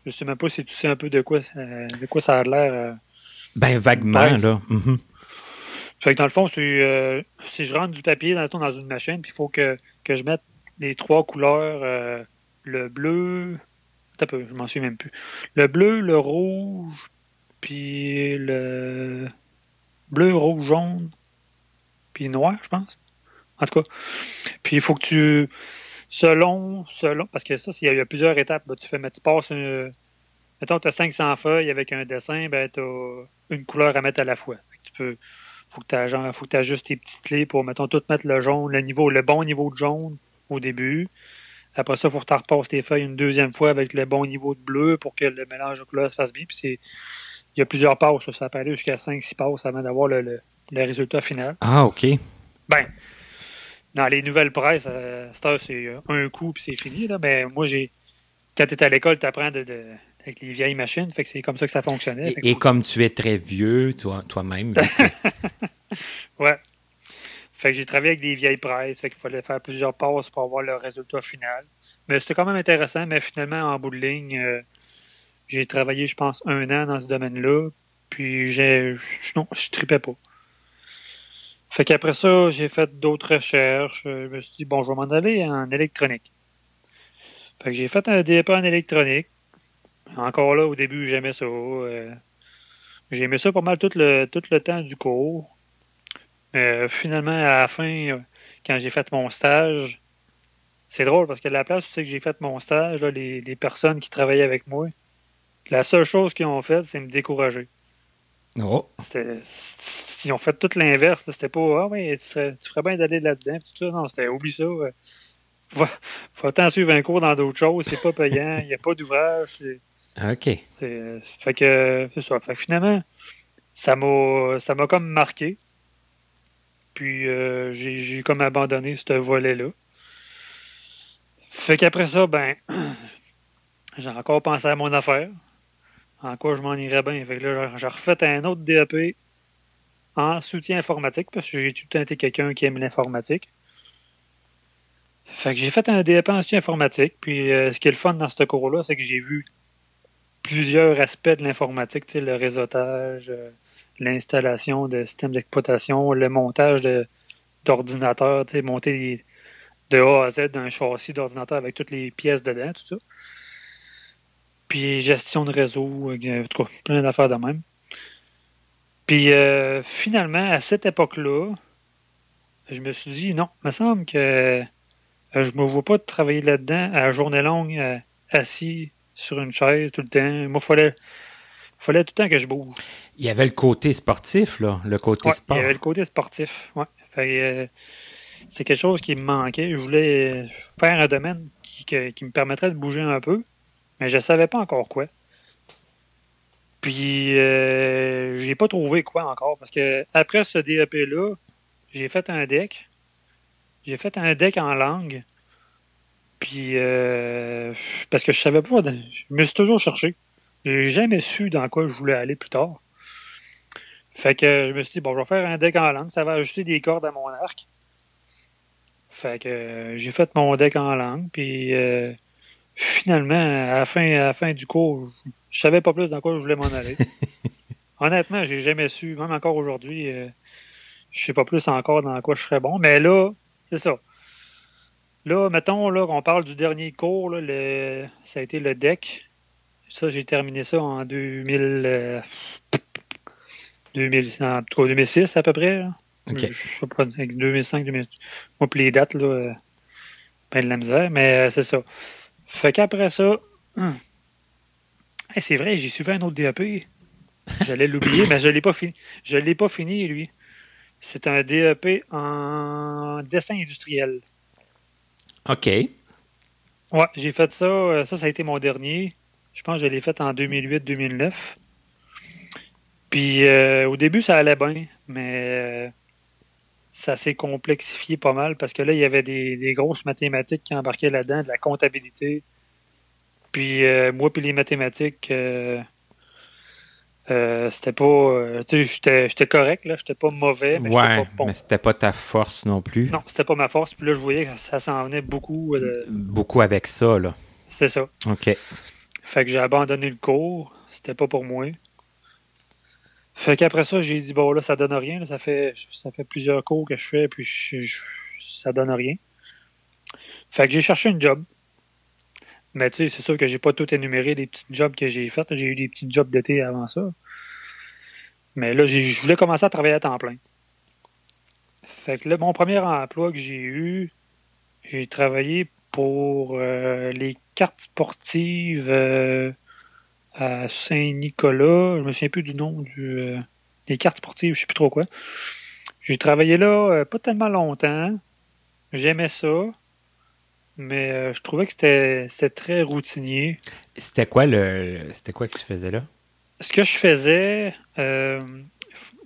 ne sais même pas si tu sais un peu de quoi, de quoi ça a l'air. Euh, ben, vaguement, là. Mm-hmm. Fait que dans le fond, euh, si je rentre du papier dans, dans une machine, puis il faut que, que je mette les trois couleurs, euh, le bleu, je m'en souviens même plus. Le bleu, le rouge, puis le bleu, rouge, jaune, puis noir, je pense. En tout cas. Puis il faut que tu, selon, selon, parce que ça, il y, a plusieurs étapes. tu fais, mais tu passes, mettons, tu as 500 feuilles avec un dessin, ben, tu as une couleur à mettre à la fois. Tu peux, faut que tu ajustes tes petites clés pour, mettons, tout mettre le jaune, le niveau, le bon niveau de jaune, au début. Après ça, il faut que tu repasses tes feuilles une deuxième fois avec le bon niveau de bleu pour que le mélange de couleurs se fasse bien. Puis c'est, il y a plusieurs passes. Ça peut aller jusqu'à 5-6 passes avant d'avoir le, résultat final. Ah, OK. Ben, dans les nouvelles presses, euh, c'est un coup puis c'est fini. Là. Mais moi, j'ai quand tu es à l'école, tu apprends de, avec les vieilles machines. Fait que c'est comme ça que ça fonctionnait. Et, comme tu es très vieux, toi, toi-même. ouais. Fait que j'ai travaillé avec des vieilles presses, fait qu'il fallait faire plusieurs passes pour avoir le résultat final. Mais c'était quand même intéressant, mais finalement, en bout de ligne, euh, j'ai travaillé, je pense, un an dans ce domaine-là, puis j'ai. Non, je tripais pas. Fait qu'après ça, j'ai fait d'autres recherches. Je me suis dit, bon, je vais m'en aller en électronique. Fait que j'ai fait un DEP en électronique. Encore là, au début, j'aimais ça. Euh, j'aimais ça pas mal tout le, tout le temps du cours. Mais finalement, à la fin, quand j'ai fait mon stage, c'est drôle parce que la place où c'est que j'ai fait mon stage, les, les, personnes qui travaillaient avec moi, la seule chose qu'ils ont fait, c'est me décourager. Oh. Ils ont fait tout l'inverse. C'était pas Ah oui, tu, ferais bien d'aller là-dedans. Non, c'était oublie ça. Faut, faut t'en suivre un cours dans d'autres choses. C'est pas payant. Il n'y a pas d'ouvrage. OK. Fait que c'est ça. Fait finalement, ça m'a ça m'a comme marqué. Puis euh, j'ai comme abandonné ce volet-là. Fait qu'après ça, ben j'ai encore pensé à mon affaire. En quoi je m'en irais bien. Fait que là, j'ai refait un autre DAP en soutien informatique parce que j'ai tout le temps été quelqu'un qui aime l'informatique. Fait que j'ai fait un DAP en soutien informatique. Puis euh, ce qui est le fun dans ce cours-là, c'est que j'ai vu plusieurs aspects de l'informatique, le réseautage, euh, l'installation de systèmes d'exploitation, le montage d'ordinateurs, monter de A à Z d'un châssis d'ordinateur avec toutes les pièces dedans, tout ça. Puis gestion de réseau, euh, en tout cas, plein d'affaires de même. Puis euh, finalement, à cette époque-là, je me suis dit non, il me semble que je me vois pas travailler là-dedans à journée longue, assis sur une chaise tout le temps. Moi, il fallait, fallait tout le temps que je bouge. Il y avait le côté sportif, là, le côté sport. Il y avait le côté sportif, oui. Euh, c'est quelque chose qui me manquait. Je voulais faire un domaine qui, me permettrait de bouger un peu, mais je ne savais pas encore quoi. Puis, euh, j'ai pas trouvé quoi encore, parce que après ce DEP-là, j'ai fait un deck. J'ai fait un deck en langue puis, euh, parce que je savais pas, je me suis toujours cherché. J'ai jamais su dans quoi je voulais aller plus tard. Fait que je me suis dit, bon, je vais faire un deck en langue, ça va ajouter des cordes à mon arc. Fait que euh, j'ai fait mon deck en langue, puis euh, finalement, à la, fin, à la fin du cours, je savais pas plus dans quoi je voulais m'en aller. Honnêtement, j'ai jamais su, même encore aujourd'hui, je sais pas plus encore dans quoi je serais bon, mais là, c'est ça. Là, mettons là, qu'on parle du dernier cours, le, ça a été le deck. Ça, j'ai terminé ça en 2000, 2000 en 2006 à peu près. OK. Je, sais pas, 2005, 2006. Moi, puis les dates, là, euh, de la misère, mais euh, c'est ça. Fait qu'après ça, hum, c'est vrai, j'ai suivi un autre DAP. J'allais l'oublier, mais je ne l'ai pas fini. Je l'ai pas fini, lui. C'est un DAP en dessin industriel. OK. Ouais, j'ai fait ça. Euh, ça, ça a été mon dernier. Je pense que je l'ai fait en 2008-2009. Puis euh, au début, ça allait bien, mais euh, ça s'est complexifié pas mal parce que là, il y avait des, grosses mathématiques qui embarquaient là-dedans, de la comptabilité. Puis moi, puis les mathématiques, euh, c'était pas. Euh, tu sais, j'étais correct, là. J'étais pas mauvais. Mais ouais, pas mais c'était pas ta force non plus. Non, c'était pas ma force. Puis là, je voyais que ça, s'en venait beaucoup. Euh, beaucoup avec ça, là. C'est ça. OK. Fait que j'ai abandonné le cours. C'était pas pour moi. Fait qu'après ça, j'ai dit, bon, là, ça donne rien. Ça, fait, ça fait plusieurs cours que je fais, puis ça donne rien. Fait que j'ai cherché un job. Mais tu sais, c'est sûr que j'ai pas tout énuméré les petits jobs que j'ai faits. J'ai eu des petits jobs d'été avant ça. Mais là, je voulais commencer à travailler à temps plein. Fait que là, mon premier emploi que j'ai eu, j'ai travaillé pour euh, les cartes sportives euh, à Saint-Nicolas. Je me souviens plus du nom du. Euh, les cartes sportives, je sais plus trop quoi. J'ai travaillé là pas tellement longtemps. J'aimais ça mais euh, je trouvais que c'était très routinier. C'était quoi le c'était quoi que tu faisais là? Ce que je faisais, euh,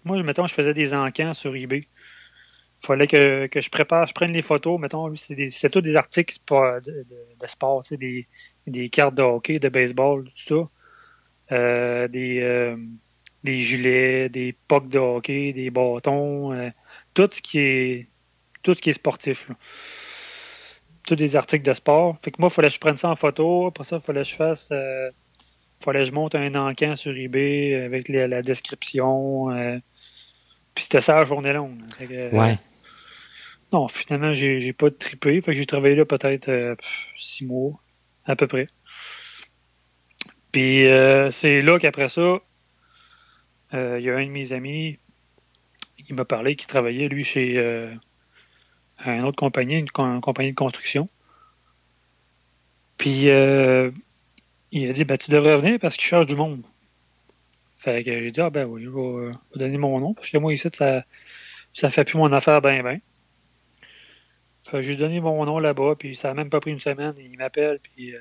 moi, mettons, je faisais des encans sur eBay. Fallait que, je prépare, je prenne les photos. Mettons, c'était tous des articles de, de, sport, des, des cartes de hockey, de baseball, tout ça. Euh, des, des gilets, des pucks de hockey, des bâtons, tout ce qui est tout ce qui est sportif. Tous des articles de sport. Fait que moi, il fallait que je prenne ça en photo. Après ça, il fallait que je fasse. Euh, fallait que je monte un encan sur eBay avec la description. Euh, puis c'était ça la journée longue. ouais. Non, finalement, j'ai, pas trippé. Fait que j'ai travaillé là peut-être euh, six mois. à peu près. Puis c'est là qu'après ça, il y a un de mes amis qui m'a parlé qui travaillait, lui, chez une autre compagnie, une, compagnie de construction. Puis il a dit ben, Tu devrais venir parce qu'il cherche du monde. Fait que j'ai dit Ah ben oui, je vais, donner mon nom parce que moi ici, ça, ça fait plus mon affaire ben ben. Que j'ai donné mon nom là-bas, puis ça n'a même pas pris une semaine. Il m'appelle, puis euh,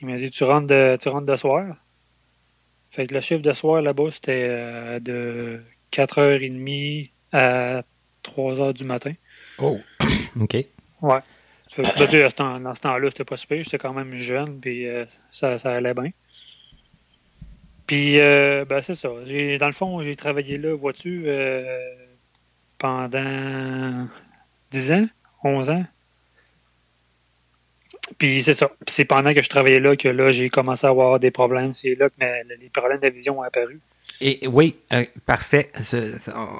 il m'a dit tu rentres, de, tu rentres de soir. Fait que le chiffre de soir là-bas, c'était euh, de 4h30 à 3h du matin. Oh, OK. Ouais. dans ce temps-là, c'était pas super. J'étais quand même jeune, puis euh, ça, ça allait bien. Puis, ben, c'est ça. Dans le fond, j'ai travaillé là, vois-tu, pendant 10 ans. 11 ans. Puis c'est ça. c'est pendant que je travaillais là que là, j'ai commencé à avoir des problèmes. C'est là que les problèmes de vision ont apparu. Et oui, euh, parfait.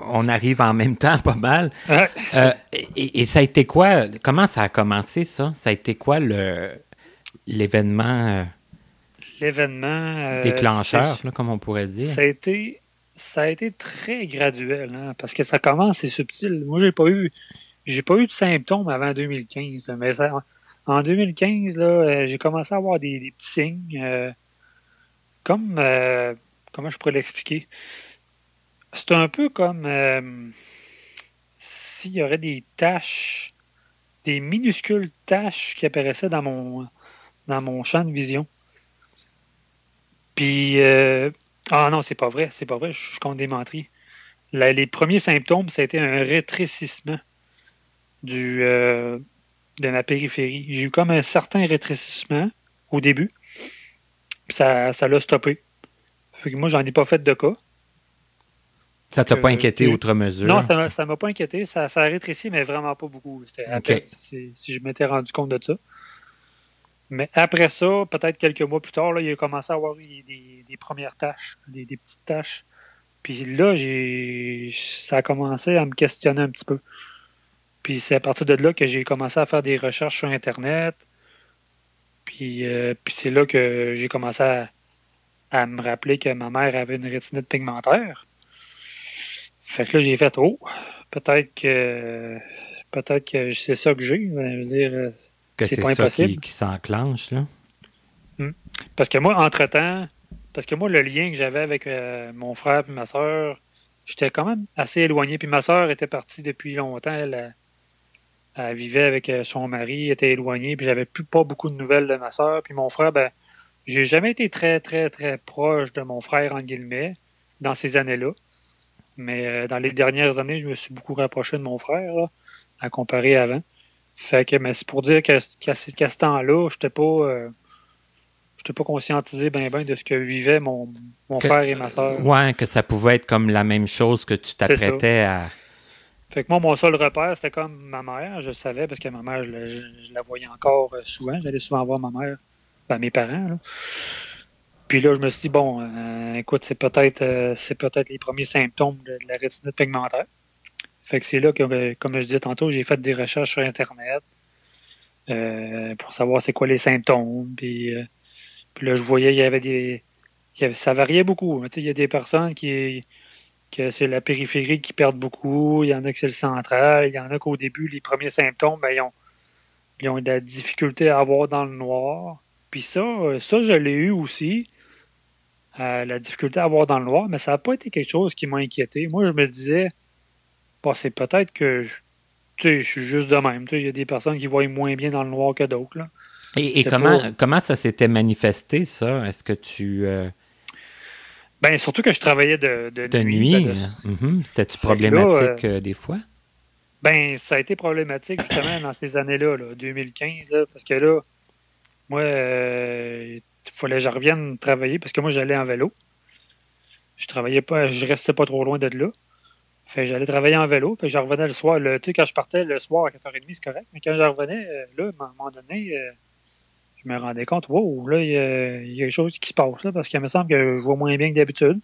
on arrive en même temps pas mal. Euh, et, ça a été quoi? Comment ça a commencé, ça? Ça a été quoi le l'événement? Euh, l'événement. déclencheur, comme on pourrait dire? Ça a été, ça a été très graduel, hein, parce que ça commence, c'est subtil. Moi, j'ai pas eu j'ai pas eu de symptômes avant 2015. mais en 2015, là, euh, j'ai commencé à avoir des, petits signes. Euh, comme. Euh, comment je pourrais l'expliquer? C'est un peu comme s'il y aurait des taches, des minuscules taches qui apparaissaient dans mon, dans mon champ de vision. Puis. ah non, c'est pas vrai, c'est pas vrai, je, suis compte des les premiers symptômes, c'était un rétrécissement du, euh, de ma périphérie. J'ai eu comme un certain rétrécissement au début. Puis ça, ça l'a stoppé. Fait que moi, j'en ai pas fait de cas. Ça t'a pas inquiété outre mesure? Non, ça ne m'a pas inquiété. Ça, ça, a rétréci, mais vraiment pas beaucoup. C'était si, je m'étais rendu compte de ça. Mais après ça, peut-être quelques mois plus tard, là, il a commencé à avoir des, des premières tâches, des, des, petites tâches. Puis là, j'ai ça a commencé à me questionner un petit peu. Puis c'est à partir de là que j'ai commencé à faire des recherches sur Internet. Puis, euh, puis c'est là que j'ai commencé à, me rappeler que ma mère avait une rétinite pigmentaire. Fait que là, j'ai fait Oh, peut-être que peut-être que c'est ça que j'ai. Je veux dire, euh, que c'est pas ça impossible. qui, s'enclenche, là. Hmm. Parce que moi, entre-temps, parce que moi, le lien que j'avais avec euh, mon frère et ma soeur, j'étais quand même assez éloigné. Puis ma soeur était partie depuis longtemps. Elle, elle vivait avec euh, son mari, était éloignée, puis j'avais plus pas beaucoup de nouvelles de ma soeur. Puis mon frère, ben, j'ai jamais été très, très, très proche de mon frère, en guillemets, dans ces années-là. Mais euh, dans les dernières années, je me suis beaucoup rapproché de mon frère, à comparer avant. Fait que, mais c'est pour dire qu'à ce temps-là, je n'étais pas, euh, pas conscientisé bien ben de ce que vivaient mon, mon frère et ma soeur. Ouais, que ça pouvait être comme la même chose que tu t'apprêtais à fait que moi, mon seul repère, c'était comme ma mère. Je savais parce que ma mère, je, la voyais encore euh, souvent. J'allais souvent voir ma mère, ben, mes parents. Puis là, je me suis dit, bon, euh, écoute, c'est peut-être euh, c'est peut-être les premiers symptômes de, la rétinite pigmentaire. Fait que c'est là que, comme je disais tantôt, j'ai fait des recherches sur Internet pour savoir c'est quoi les symptômes. Puis, puis là, je voyais, il y avait des. ça variait beaucoup. Il y a des personnes qui que c'est la périphérie qui perd beaucoup, il y en a que c'est le central, il y en a qu'au début, les premiers symptômes, ben, ils, ont, ils ont de la difficulté à voir dans le noir. Puis ça, ça je l'ai eu aussi, euh, la difficulté à voir dans le noir, mais ça n'a pas été quelque chose qui m'a inquiété. Moi, je me disais, c'est peut-être que je, je suis juste de même. Il y a des personnes qui voient moins bien dans le noir que d'autres. Et, comment, comment ça s'était manifesté, ça? Est-ce que tu... Euh, ben, surtout que je travaillais de, de, nuit. Ben, mhm. C'était-tu problématique euh, des fois? Ben, ça a été problématique justement dans ces années-là, 2015, parce que là, moi, euh, il fallait que je revienne travailler parce que moi, j'allais en vélo. Je travaillais pas, je restais pas trop loin de là. Fait j'allais travailler en vélo, fait je revenais le soir. Tu sais, quand je partais le soir à 4h30, c'est correct, mais quand je revenais, euh, là, à un moment donné, je me rendais compte, wow, là, il y, a, quelque chose qui se passe, là, parce qu'il me semble que je vois moins bien que d'habitude.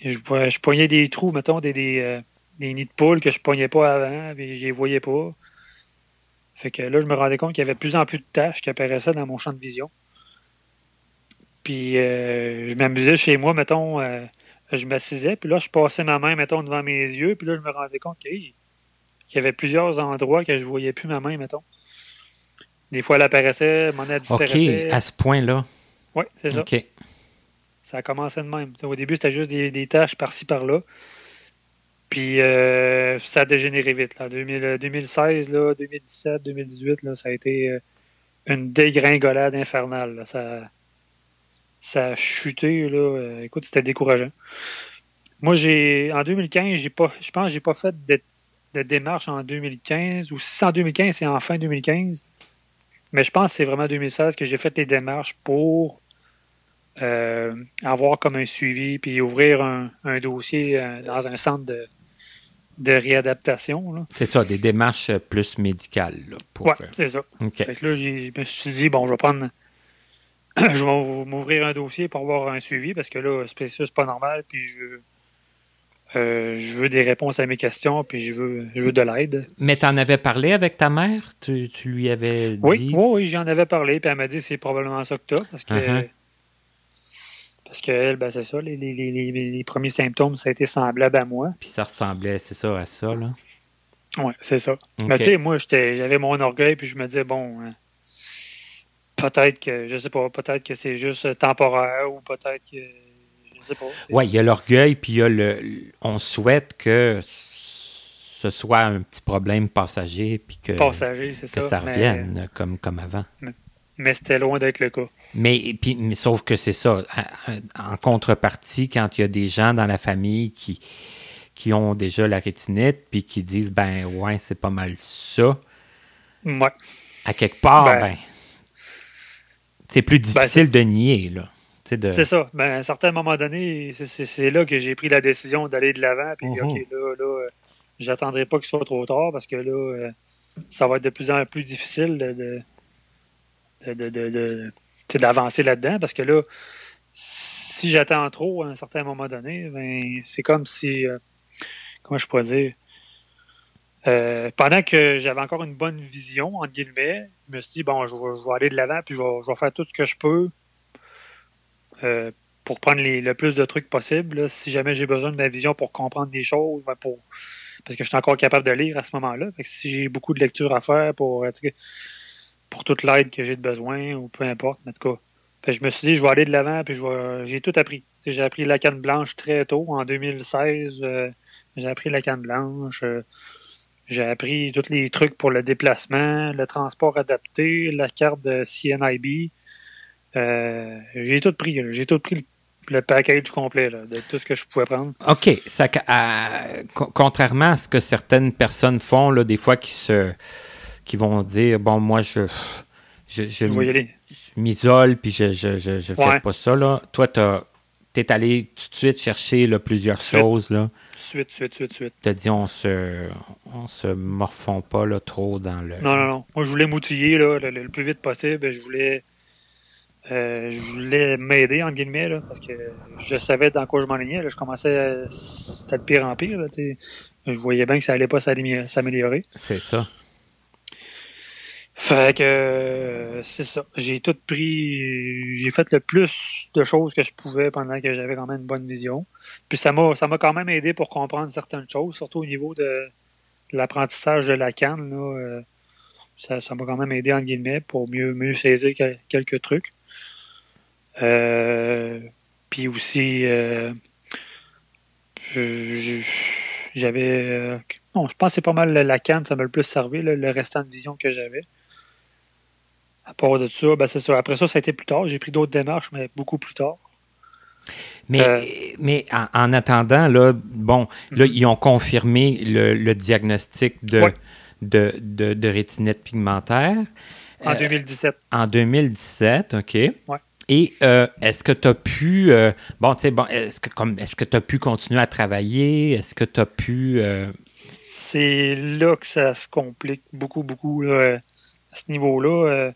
Je, poignais des trous, mettons, des, des, euh, nids de poules que je poignais pas avant, et je les voyais pas. Fait que là, je me rendais compte qu'il y avait de plus en plus de tâches qui apparaissaient dans mon champ de vision. Puis je m'amusais chez moi, mettons, je m'assisais, puis là, je passais ma main, mettons, devant mes yeux, puis là, je me rendais compte qu'il y avait plusieurs endroits que je voyais plus ma main, mettons. Des fois, elle apparaissait, mon elle disparaissait. OK, à ce point-là. Oui, c'est ça. OK. Ça a commencé de même. au début, c'était juste des, tâches par-ci, par-là. Puis euh, ça a dégénéré vite. Là. 2016, là, 2017, 2018, là, ça a été euh, une dégringolade infernale. Ça, ça a chuté. Là. Euh, écoute, c'était décourageant. Moi, j'ai en 2015, j'ai pas, je pense que j'ai pas fait de, de, démarche en 2015. Ou si c'est en 2015, c'est en fin 2015. Mais je pense que c'est vraiment en 2016 que j'ai fait les démarches pour euh, avoir comme un suivi puis ouvrir un, dossier euh, dans un centre de, de réadaptation. C'est ça, des démarches plus médicales. Oui, c'est ça. Fait que là, je me suis dit, bon, je vais prendre je vais m'ouvrir un dossier pour avoir un suivi parce que là, c'est pas normal, puis je, euh, je veux des réponses à mes questions, puis je veux, je veux de l'aide. Mais tu en avais parlé avec ta mère? Tu, lui avais dit? Oui, oui, j'en avais parlé, puis elle m'a dit c'est probablement ça que tu as, parce que. Uh-huh. Parce qu'elle, ben, c'est ça, les, les, les, les, premiers symptômes, ça a été semblable à moi. Puis ça ressemblait, c'est ça, à ça, là? Oui, c'est ça. Mais tu sais, moi, j'avais mon orgueil, puis je me disais, bon, hein, peut-être que, je sais pas, peut-être que c'est juste temporaire ou peut-être que. Oui, il y a l'orgueil, puis il y a le. On souhaite que ce soit un petit problème passager, puis que, que ça, revienne comme, comme avant. Mais, c'était loin d'être le cas. Mais, puis, mais sauf que c'est ça. En contrepartie, quand il y a des gens dans la famille qui, qui ont déjà la rétinite, puis qui disent, ben ouais, c'est pas mal ça. Ouais. À quelque part, ben, ben c'est plus ben, difficile de nier, là. C'est ça. Ben, à un certain moment donné, c'est là que j'ai pris la décision d'aller de l'avant. Puis, OK, mhm. là, là, euh, j'attendrai pas qu'il soit trop tard parce que là, euh, ça va être de plus en plus difficile de, d'avancer là-dedans. Parce que là, si j'attends trop à un certain moment donné, ben, c'est comme si. Euh, comment je pourrais dire euh, pendant que j'avais encore une bonne vision, entre guillemets, je me suis dit, bon, je vais, aller de l'avant, puis je vais, faire tout ce que je peux euh, pour prendre le plus de trucs possible. si jamais j'ai besoin de ma vision pour comprendre des choses, ben, pour, parce que je suis encore capable de lire à ce moment-là. Si j'ai beaucoup de lecture à faire pour, euh, pour toute l'aide que j'ai de besoin, ou peu importe, en tout cas. je me suis dit, je vais aller de l'avant, puis j'ai tout appris. J'ai appris la canne blanche très tôt, en 2016. j'ai appris la canne blanche. J'ai appris tous les trucs pour le déplacement, le transport adapté, la carte de CNIB. Euh, j'ai tout pris. J'ai tout pris le, package complet de tout ce que je pouvais prendre. OK. Ça, contrairement à ce que certaines personnes font, là, des fois, qui se qui vont dire Bon, moi, je. Je, je m'isole puis je je, je, je fais pas ça. Là. Toi, tu es allé tout de suite chercher là, plusieurs choses. Là suite, suite, suite, suite. T'as dit on se on se morfond pas là, trop dans le. Non, non, non. Moi je voulais m'outiller le, plus vite possible. Je voulais euh, je voulais m'aider en guillemets là, parce que je savais dans quoi je m'enlignais. Je commençais c'était de pire en pire. Là, je voyais bien que ça allait pas s'améliorer. C'est ça. Fait que c'est ça. J'ai tout pris. J'ai fait le plus de choses que je pouvais pendant que j'avais quand même une bonne vision. Puis ça m'a ça m'a quand même aidé pour comprendre certaines choses, surtout au niveau de, l'apprentissage de la canne. Euh, ça, m'a quand même aidé en guillemets pour mieux, mieux saisir quelques trucs. Euh, puis aussi euh, j'avais non, je pense que c'est pas mal la canne, ça m'a le plus servi, le restant de vision que j'avais. À part de ça, ben c'est ça. Après ça, ça a été plus tard. J'ai pris d'autres démarches, mais beaucoup plus tard. Mais, euh, mais en, attendant, là, bon, là, mhm. ils ont confirmé le, diagnostic de, de, de, rétinite pigmentaire. En 2017. Euh, en 2017, OK. Ouais. Et euh, est-ce que tu as pu bon tu sais bon est-ce que que tu as pu continuer à travailler? Est-ce que tu as pu c'est là que ça se complique beaucoup beaucoup à ce niveau-là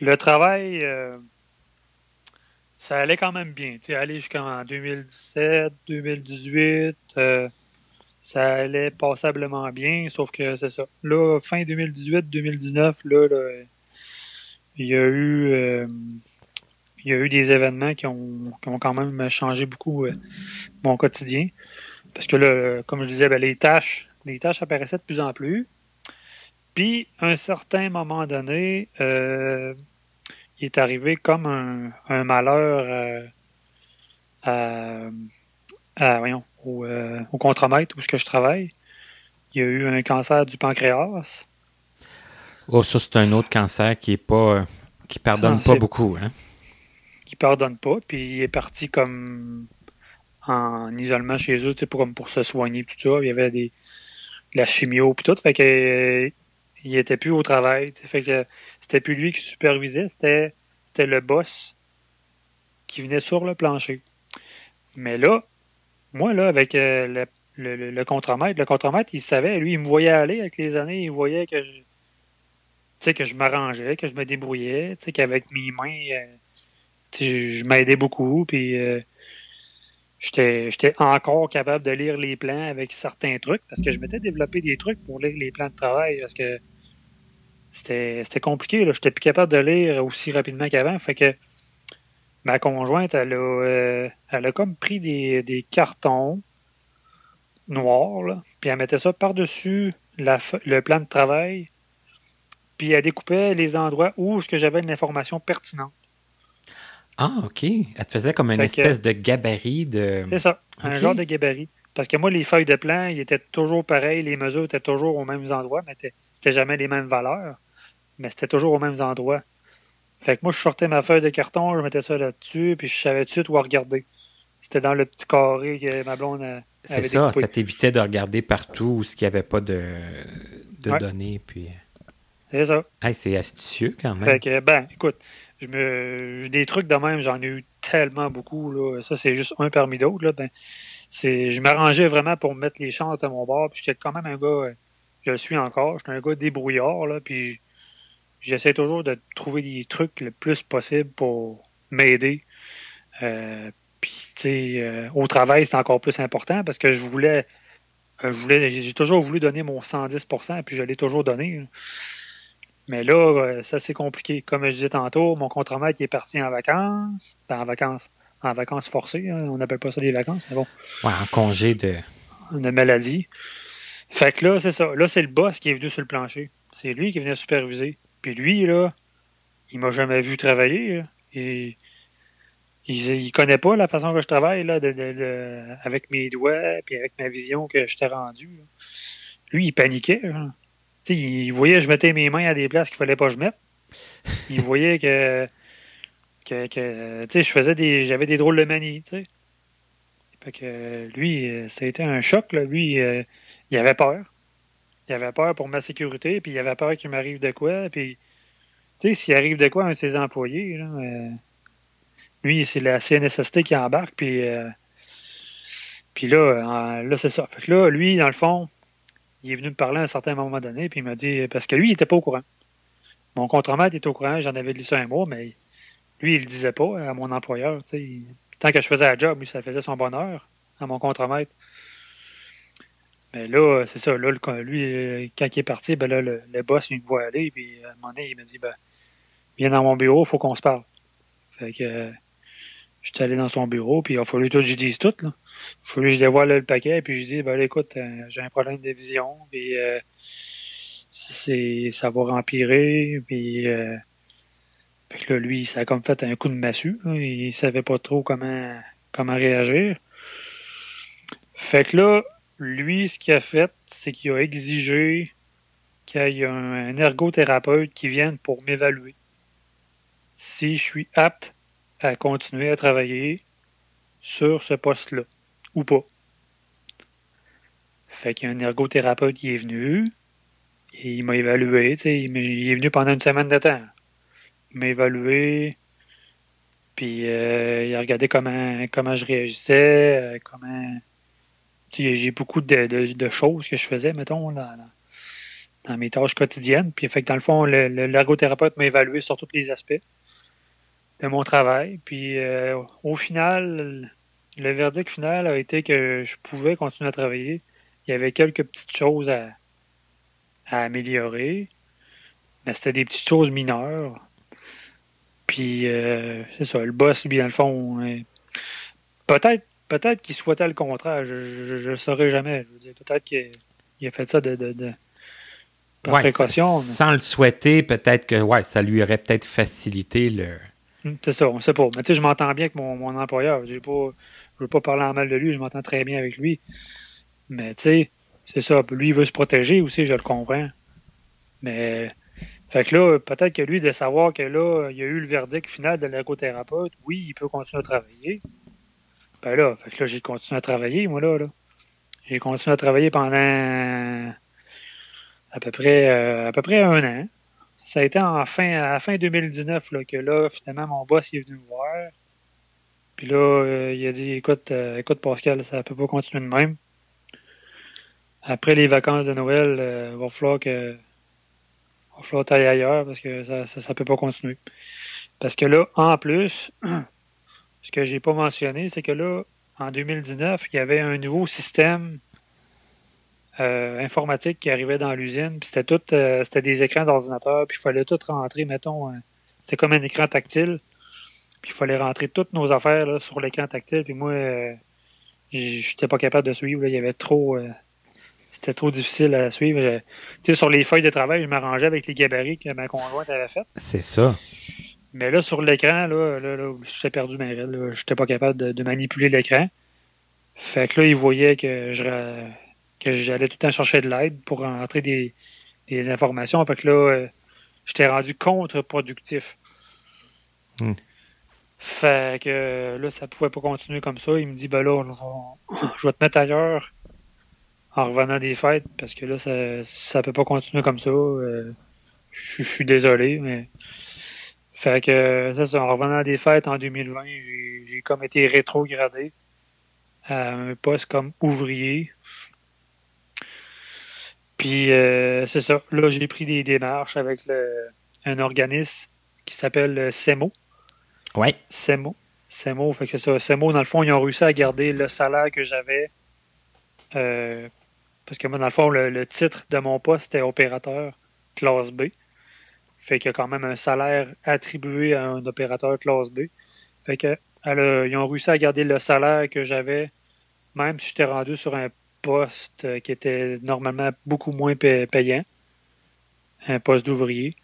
le travail, euh, ça allait quand même bien. Tu aller jusqu'en 2017, 2018. Euh, ça allait passablement bien, sauf que c'est ça. Là, fin 2018-2019, là, il y a eu euh, il y a eu des événements qui ont, quand même changé beaucoup euh, mon quotidien. Parce que là, comme je disais, ben, les tâches, les tâches apparaissaient de plus en plus. Puis, à un certain moment donné, euh, il est arrivé comme un, malheur à, voyons, au, au contremaître où ce que je travaille. Il y a eu un cancer du pancréas. Oh, ça, c'est un autre cancer qui est pas qui pardonne pas beaucoup, hein? Qui pardonne pas, puis il est parti comme en isolement chez eux, pour, pour se soigner, tout ça. Il y avait des, de la chimio, puis tout. Fait que il était plus au travail. Fait que c'était plus lui qui supervisait, c'était, c'était le boss qui venait sur le plancher. Mais là, moi, là, avec euh, le, le, le, contremaître, le contremaître, il savait, lui, il me voyait aller avec les années, il voyait que je, que je m'arrangeais, que je me débrouillais, qu'avec mes mains, euh, je m'aidais beaucoup, puis euh, j'étais encore capable de lire les plans avec certains trucs, parce que je m'étais développé des trucs pour lire les plans de travail, parce que c'était compliqué, là. J'étais plus capable de lire aussi rapidement qu'avant, fait que ma conjointe, elle a, euh, elle a comme pris des, cartons noirs, puis elle mettait ça par-dessus le plan de travail, puis elle découpait les endroits où j'avais de l'information pertinente. Ah, OK. Elle te faisait comme une espèce de gabarit de. C'est ça, un genre de gabarit. Parce que moi, les feuilles de plan, ils étaient toujours pareils, les mesures étaient toujours aux mêmes endroits, mais c'était jamais les mêmes valeurs, mais c'était toujours aux mêmes endroits. Fait que moi, je sortais ma feuille de carton, je mettais ça là-dessus, puis je savais tout de suite où regarder. C'était dans le petit carré que ma blonde avait C'est ça, ça t'évitait de regarder partout où il n'y avait pas de, de données, puis... C'est ça. c'est astucieux quand même. Fait que, ben, écoute, je me, des trucs de même, j'en ai eu tellement beaucoup. Là. Ça, c'est juste un parmi d'autres. Ben, je m'arrangeais vraiment pour mettre les chantes à mon bord. J'étais quand même un gars, je le suis encore, j'étais un gars débrouillard. Là, puis j'essaie toujours de trouver des trucs le plus possible pour m'aider. Euh, puis, tu sais, euh, au travail, c'est encore plus important parce que je voulais, je voulais j'ai toujours voulu donner mon 110% puis je l'ai toujours donné. Mais là, euh, ça c'est compliqué. Comme je disais tantôt, mon contremaître est parti en vacances. Ben, en vacances. En vacances forcées. Hein. On n'appelle pas ça des vacances, mais bon. Ouais, en congé de. De maladie. Fait que là, c'est ça. Là, c'est le boss qui est venu sur le plancher. C'est lui qui venait superviser. Puis lui, là, il m'a jamais vu travailler. Et il, il connaît pas la façon que je travaille là, avec mes doigts puis avec ma vision que je t'ai rendue. Lui, il paniquait il voyait que je mettais mes mains à des places qu'il fallait pas que je mette. Il voyait que, que, je faisais des. J'avais des drôles de manie, que lui, ça a été un choc, Lui, euh, il avait peur. Il avait peur pour ma sécurité, puis il avait peur qu'il m'arrive de quoi. Puis, tu sais, s'il arrive de quoi un de ses employés, euh, lui, c'est la CNSST qui embarque, puis, euh, puis là, là c'est ça. Fait que là, lui, dans le fond, il est venu me parler à un certain moment donné, puis il m'a dit, parce que lui, il n'était pas au courant. Mon contremaître était au courant, j'en avais lu ça un mois, mais lui, il ne le disait pas à mon employeur. Tant que je faisais la job, lui, ça faisait son bonheur à mon contremaître. Mais là, c'est ça, là, lui, quand il est parti, ben le, boss, il me voit aller, puis à un moment donné, il m'a dit, ben, viens dans mon bureau, il faut qu'on se parle. Fait que, je suis allé dans son bureau, puis il a fallu tout que je dise tout, là. Il fallu que je dévoile le paquet, puis je dis, ben écoute, euh, j'ai un problème de vision, puis euh, c'est, ça va empirer, puis euh, là, lui, ça a comme fait un coup de massue, il savait pas trop comment, comment réagir. Fait que là, lui, ce qu'il a fait, c'est qu'il a exigé qu'il y ait un ergothérapeute qui vienne pour m'évaluer. Si je suis apte à continuer à travailler sur ce poste-là ou pas. Fait qu'il y a un ergothérapeute qui est venu et il m'a évalué. Il, est venu pendant une semaine de temps. Il m'a évalué, puis euh, il a regardé comment, comment je réagissais, euh, comment. J'ai beaucoup de, choses que je faisais, mettons, dans mes tâches quotidiennes. Puis dans le fond, l'ergothérapeute m'a évalué sur tous les aspects de mon travail. Puis euh, au final, le verdict final a été que je pouvais continuer à travailler. il y avait quelques petites choses à, améliorer, mais c'était des petites choses mineures. Puis, euh, c'est ça, le boss, lui, dans le fond, euh, peut-être peut-être qu'il souhaitait le contraire. Je ne le saurais jamais. peut-être qu'il a fait ça de, de, précaution. Sans le souhaiter, peut-être que ouais, ça lui aurait peut-être facilité le. Hum, c'est ça, on sait pas. Mais tu sais, je m'entends bien avec mon, employeur. Je ne veux pas parler en mal de lui, je m'entends très bien avec lui. Mais tu sais, c'est ça. Lui, il veut se protéger aussi, je le comprends. Mais fait que là, peut-être que lui, de savoir que là, il y a eu le verdict final de l'ergothérapeute, oui, il peut continuer à travailler. Ben là, fait que là, j'ai continué à travailler, moi, là. là. J'ai continué à travailler pendant à peu près euh, à peu près un an. Ça a été en fin, à la fin 2019 là, que là, finalement, mon boss est venu me voir. Puis là, euh, il a dit écoute, euh, écoute Pascal, ça peut pas continuer de même. Après les vacances de Noël, il va falloir que va falloir aller ailleurs parce que ça, ça, peut pas continuer. Parce que là, en plus, ce que j'ai pas mentionné, c'est que là, en 2019, il y avait un nouveau système euh, informatique qui arrivait dans l'usine. Puis c'était tout, euh, c'était des écrans d'ordinateur. Puis il fallait tout rentrer, mettons, euh, c'était comme un écran tactile. Puis il fallait rentrer toutes nos affaires sur l'écran tactile. Puis moi, j'étais pas capable de suivre. Il y avait trop. c'était trop difficile à suivre. Tu sais, sur les feuilles de travail, je m'arrangeais avec les gabarits que ma conjointe avait fait. C'est ça. Mais là, sur l'écran, là, là, là j'étais perdu ma Je n'étais pas capable de, manipuler l'écran. Fait que là, il voyait que je que j'allais tout le temps chercher de l'aide pour rentrer des, informations. Fait que là, euh, j'étais rendu contre-productif. Hmm. Fait que là, ça pouvait pas continuer comme ça. Il me dit, ben là, je vais te mettre ailleurs en revenant des fêtes parce que là, ça, ça peut pas continuer comme ça. Euh, je suis désolé, mais fait que, ça, c'est en revenant des fêtes en 2020, j'ai comme été rétrogradé à un poste comme ouvrier. Puis, euh, c'est ça. Là, j'ai pris des démarches avec un organisme qui s'appelle CEMO. Oui. CEMO. CEMO, fait que c'est ça. CEMO, dans le fond, ils ont réussi à garder le salaire que j'avais. Euh, parce que moi, dans le fond, le titre de mon poste, c'était opérateur classe B. Fait qu'il y a quand même un salaire attribué à un opérateur classe B. Fait que ils ont réussi à garder le salaire que j'avais, même si j'étais rendu sur un poste qui était normalement beaucoup moins payant, un poste d'ouvrier.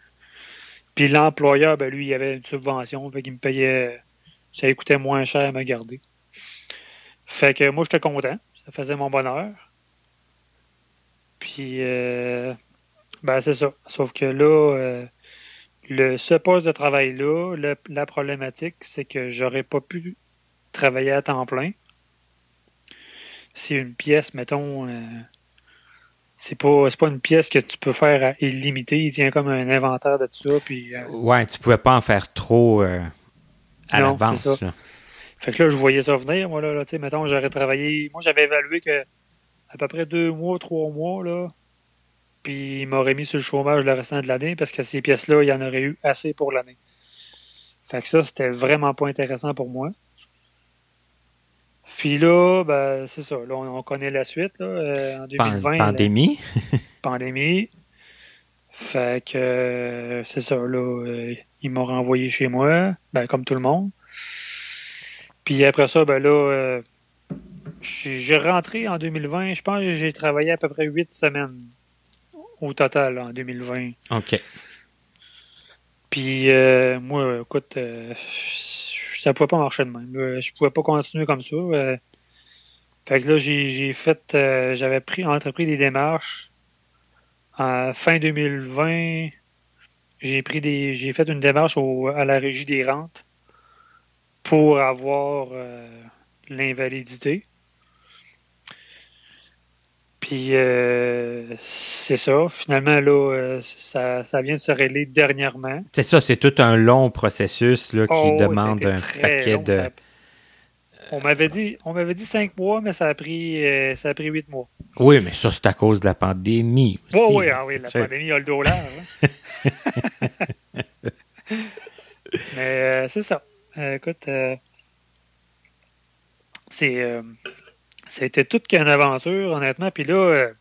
Puis l'employeur, ben lui, il avait une subvention, fait qu'il me payait, ça coûtait moins cher à me garder. Fait que moi, j'étais content, ça faisait mon bonheur. Puis, euh, ben c'est ça. Sauf que là, euh, le, ce poste de travail-là, la problématique, c'est que j'aurais pas pu travailler à temps plein. C'est une pièce, mettons, euh, c'est pas, pas une pièce que tu peux faire à illimité. Il tient comme un inventaire de tout ça. Puis, euh, ouais, tu pouvais pas en faire trop euh, à l'avance. Fait que là, je voyais ça venir. Moi, là, là mettons, j'aurais travaillé. Moi, j'avais évalué que à peu près deux mois, trois mois, là, puis il m'aurait mis sur le chômage le restant de l'année parce que ces pièces-là, il y en aurait eu assez pour l'année. Fait que ça, c'était vraiment pas intéressant pour moi. Puis là, ben, c'est ça. Là, on, connaît la suite. Là, euh, en 2020. Pandémie. pandémie. Fait que euh, c'est ça. Là, euh, ils m'ont renvoyé chez moi, ben, comme tout le monde. Puis après ça, ben là, j'ai rentré en 2020. Je pense que j'ai travaillé à peu près huit semaines au total en 2020. OK. Puis moi, écoute, euh, ça pouvait pas marcher de même. Je pouvais pas continuer comme ça. Euh. fait que là, j'ai fait, j'avais pris, entrepris des démarches. En fin 2020, j'ai pris des, j'ai fait une démarche à la régie des rentes pour avoir l'invalidité. Puis euh, c'est ça. Finalement, là, euh, ça, vient de se régler dernièrement. C'est ça, c'est tout un long processus là, qui oh, demande un paquet de. On m'avait dit on m'avait dit cinq mois, mais ça a pris euh, ça a pris huit mois. Oui, mais ça, c'est à cause de la pandémie aussi. Oh, oui, ah, oui, la pandémie a le dollar. Hein. mais c'est ça. écoute, c'est C'était toute qu'une aventure, honnêtement. Puis là, euh,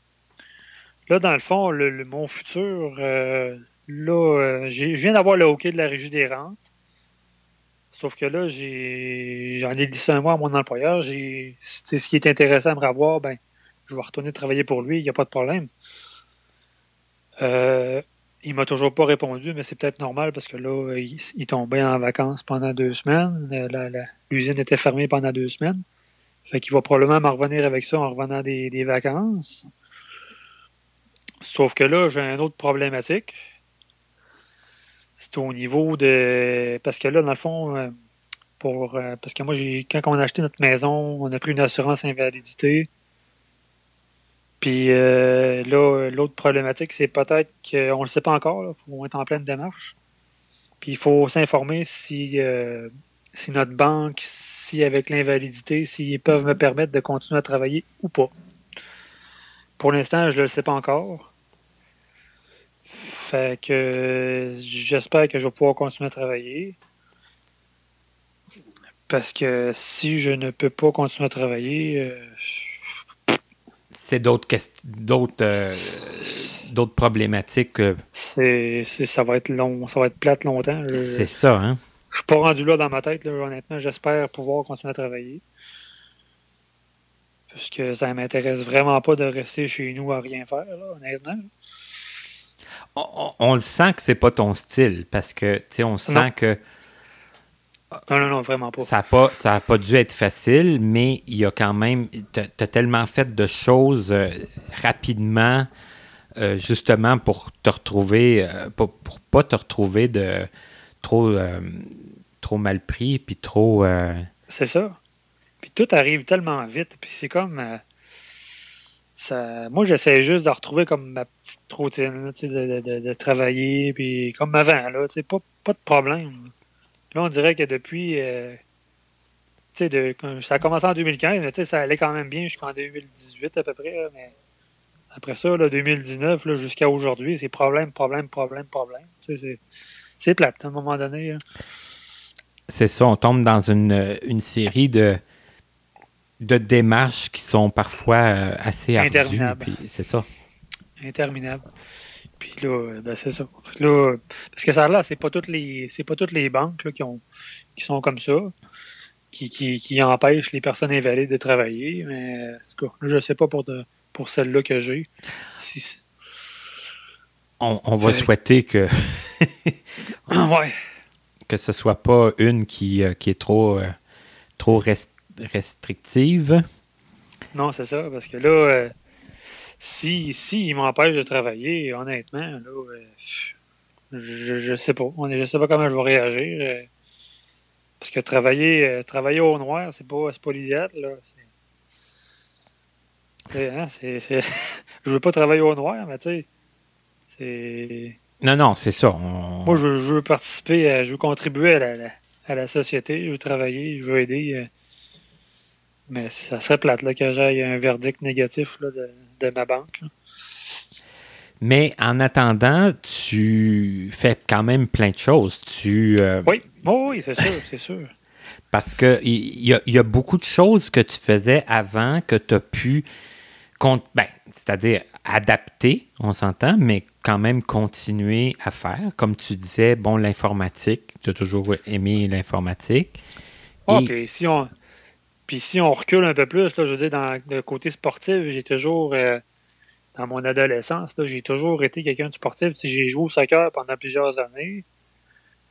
là, dans le fond, le, mon futur, euh, là, euh, je viens d'avoir le hockey de la régie des rentes. Sauf que là, j'en ai dit un mois à mon employeur. J'ai ce qui est intéressant à me revoir, ben, je vais retourner travailler pour lui, il n'y a pas de problème. Euh, il m'a toujours pas répondu, mais c'est peut-être normal parce que là, il, tombait en vacances pendant deux semaines. L'usine était fermée pendant deux semaines. Fait qu'il va probablement m'en revenir avec ça en revenant des, des vacances. Sauf que là, j'ai une autre problématique. C'est au niveau de. Parce que là, dans le fond, euh, pour. Euh, parce que moi, quand on a acheté notre maison, on a pris une assurance invalidité. Puis euh, là, l'autre problématique, c'est peut-être qu'on ne le sait pas encore. Il faut être en pleine démarche. Puis il faut s'informer si, si notre banque, si avec l'invalidité, s'ils peuvent me permettre de continuer à travailler ou pas. Pour l'instant, je ne le sais pas encore. Fait que j'espère que je vais pouvoir continuer à travailler. Parce que si je ne peux pas continuer à travailler, euh, c'est d'autres d'autres euh, d'autres problématiques. C'est, ça va être long, ça va être plate longtemps. C'est ça, hein? Je suis pas rendu là dans ma tête, honnêtement. J'espère pouvoir continuer à travailler. Parce que ça m'intéresse vraiment pas de rester chez nous à rien faire, honnêtement. On, le sent que c'est pas ton style, parce que, tu sais, on sent que non, non, non, vraiment pas. Ça n'a pas, ça a pas dû être facile, mais il y a quand même. Tu as, tellement fait de choses euh, rapidement, euh, justement pour te retrouver, euh, pour, pour, pas te retrouver de trop, trop mal pris, puis trop. C'est ça. Puis tout arrive tellement vite, puis c'est comme. Ça, moi, j'essaie juste de retrouver comme ma petite routine, de, de, travailler, puis comme avant, là, pas, pas de problème. Là, on dirait que depuis. Euh, de, ça a commencé en 2015, mais ça allait quand même bien jusqu'en 2018 à peu près. mais après ça, là, 2019 jusqu'à aujourd'hui, c'est problème, problème, problème, problème. C'est plate à un moment donné. C'est ça, on tombe dans une, une série de, de démarches qui sont parfois euh, assez ardues. C'est ça. Interminable. Puis là, ben c'est ça. Là, parce que ça là, c'est pas toutes les c'est pas toutes les banques là, qui ont qui sont comme ça, qui, qui, qui empêchent les personnes invalides de travailler. Mais en tout je sais pas pour de, pour celle-là que j'ai. on, on, va souhaiter que ouais. Que ce soit pas une qui, euh, qui est trop euh, trop restrictive. Non, c'est ça, parce que là, euh, si, si il m'empêche de travailler, honnêtement, là, je, je sais pas. Je sais pas comment je vais réagir. Parce que travailler, travailler au noir, c'est pas, pas l'idéal. Là. Hein, je veux pas travailler au noir, mais tu sais, c'est. Non, non, c'est ça. Moi, je, veux participer, je veux contribuer à la, à la, société, je veux travailler, je veux aider. mais ça serait plate là, que j'aille un verdict négatif là, de, de ma banque. Mais en attendant, tu fais quand même plein de choses. Tu, euh, Oui, oui, c'est sûr, c'est sûr. Parce qu'il y, y, a beaucoup de choses que tu faisais avant que tu as pu, ben, c'est-à-dire adapter, on s'entend, mais quand même continuer à faire. Comme tu disais, bon, l'informatique, tu as toujours aimé l'informatique. OK, si on, puis si on recule un peu plus, là, je veux dire, dans le côté sportif, j'ai toujours, euh, dans mon adolescence, j'ai toujours été quelqu'un de sportif. J'ai joué au soccer pendant plusieurs années.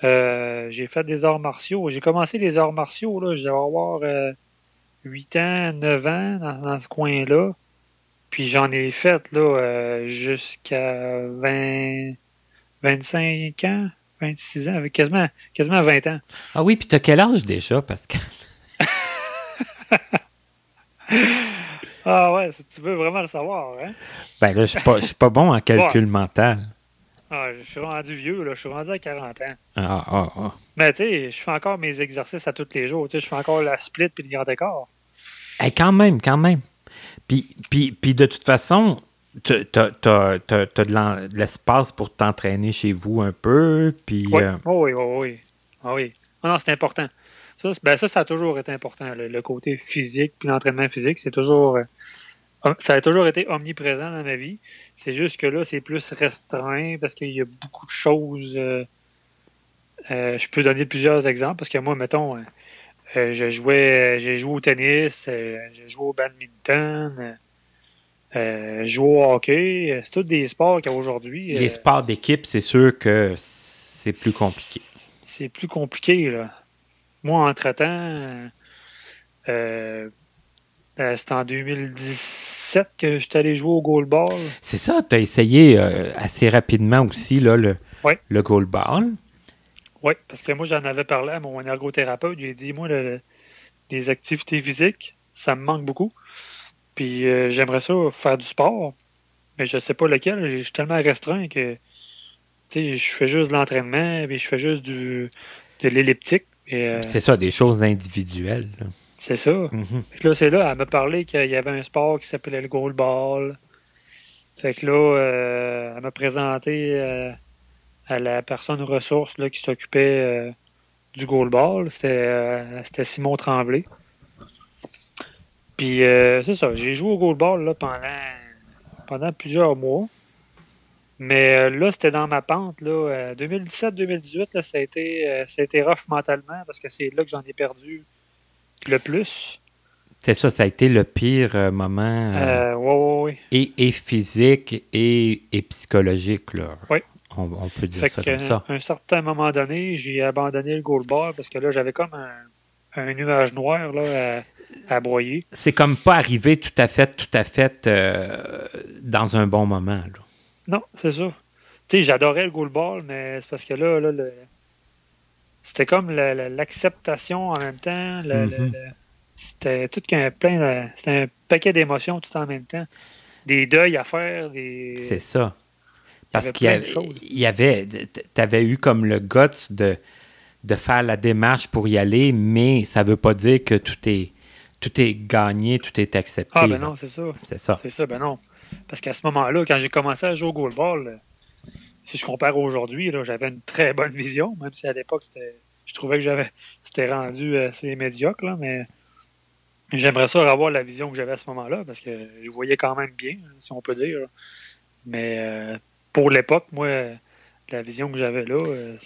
Euh, j'ai fait des arts martiaux. J'ai commencé les arts martiaux, là, je devais avoir 8 euh, ans, 9 ans dans, ce coin-là. Puis j'en ai fait là jusqu'à 20, 25 ans, 26 ans, avec quasiment, quasiment 20 ans. Ah oui, puis t'as quel âge déjà, Pascal? ah ouais, tu veux vraiment le savoir, hein? Ben là, je suis pas, pas bon en calcul mental. Ah, je suis rendu vieux, là. Je suis rendu à 40 ans. Ah, ah, ah. Mais tu sais, je fais encore mes exercices à tous les jours. Tu sais, je fais encore la split puis le grand écart. Eh, quand même, quand même. Puis, puis, puis de toute façon, tu as, de l'espace pour t'entraîner chez vous un peu. Puis, oui, euh, oui, oui, oui. Ah oui. non, c'est important. Ça, ben ça, ça a toujours été important. Le, côté physique puis l'entraînement physique, c'est toujours. Euh, ça a toujours été omniprésent dans ma vie. C'est juste que là, c'est plus restreint parce qu'il y a beaucoup de choses. Euh, euh, je peux donner plusieurs exemples parce que moi, mettons, je jouais, j'ai joué au tennis, j'ai joué au badminton, j'ai joué au hockey. C'est tous des sports qu'aujourd'hui. Les sports d'équipe, c'est sûr que c'est plus compliqué. C'est plus compliqué, là. Moi, entre-temps, euh, euh, c'était en 2017 que j'étais allé jouer au goalball. C'est ça, tu as essayé euh, assez rapidement aussi là, le, le goalball. Oui, parce que moi, j'en avais parlé à mon ergothérapeute. J'ai dit, moi, les activités physiques, ça me manque beaucoup. Puis j'aimerais ça faire du sport, mais je ne sais pas lequel. Je suis tellement restreint que je fais juste de l'entraînement, puis je fais juste du, de l'elliptique. Euh, c'est ça, des choses individuelles. C'est ça. Mhm. Là, c'est là, elle m'a parlé qu'il y avait un sport qui s'appelait le goalball. Fait que là, euh, elle m'a présenté euh, à la personne ressource là, qui s'occupait du goalball. C'était Simon Tremblay. Puis c'est ça, j'ai joué au goalball là, pendant, pendant plusieurs mois. Mais euh, là, c'était dans ma pente. 2017-2018, euh, ça, a été, euh, ça a été rough mentalement parce que c'est là que j'en ai perdu le plus. C'est ça, ça a été le pire moment. Et, et, physique et, et psychologique. Là. Oui. On, on, peut dire ça comme ça. À un certain moment donné, j'ai abandonné le goal bar parce que là, j'avais comme un, un, nuage noir là, à, à broyer. C'est comme pas arrivé tout à fait, tout à fait dans un bon moment. Là. Non, c'est ça. Tu sais, j'adorais le goalball, mais c'est parce que là, là c'était comme l'acceptation en même temps. Mm-hmm. c'était tout qu'un plein C'était un paquet d'émotions tout en même temps. Des deuils à faire. Des... C'est ça. Parce qu'il y avait. Tu avais eu comme le guts de, de faire la démarche pour y aller, mais ça ne veut pas dire que tout est, tout est gagné, tout est accepté. Ah, ben non, c'est ça. C'est ça. C'est ça, ben non. Parce qu'à ce moment-là, quand j'ai commencé à jouer au goalball, euh, si je compare aujourd'hui, j'avais une très bonne vision, même si à l'époque, je trouvais que j'avais c'était rendu assez médiocre, mais j'aimerais ça avoir la vision que j'avais à ce moment-là, parce que je voyais quand même bien, si on peut dire. Mais euh, pour l'époque, moi, la vision que j'avais là, euh,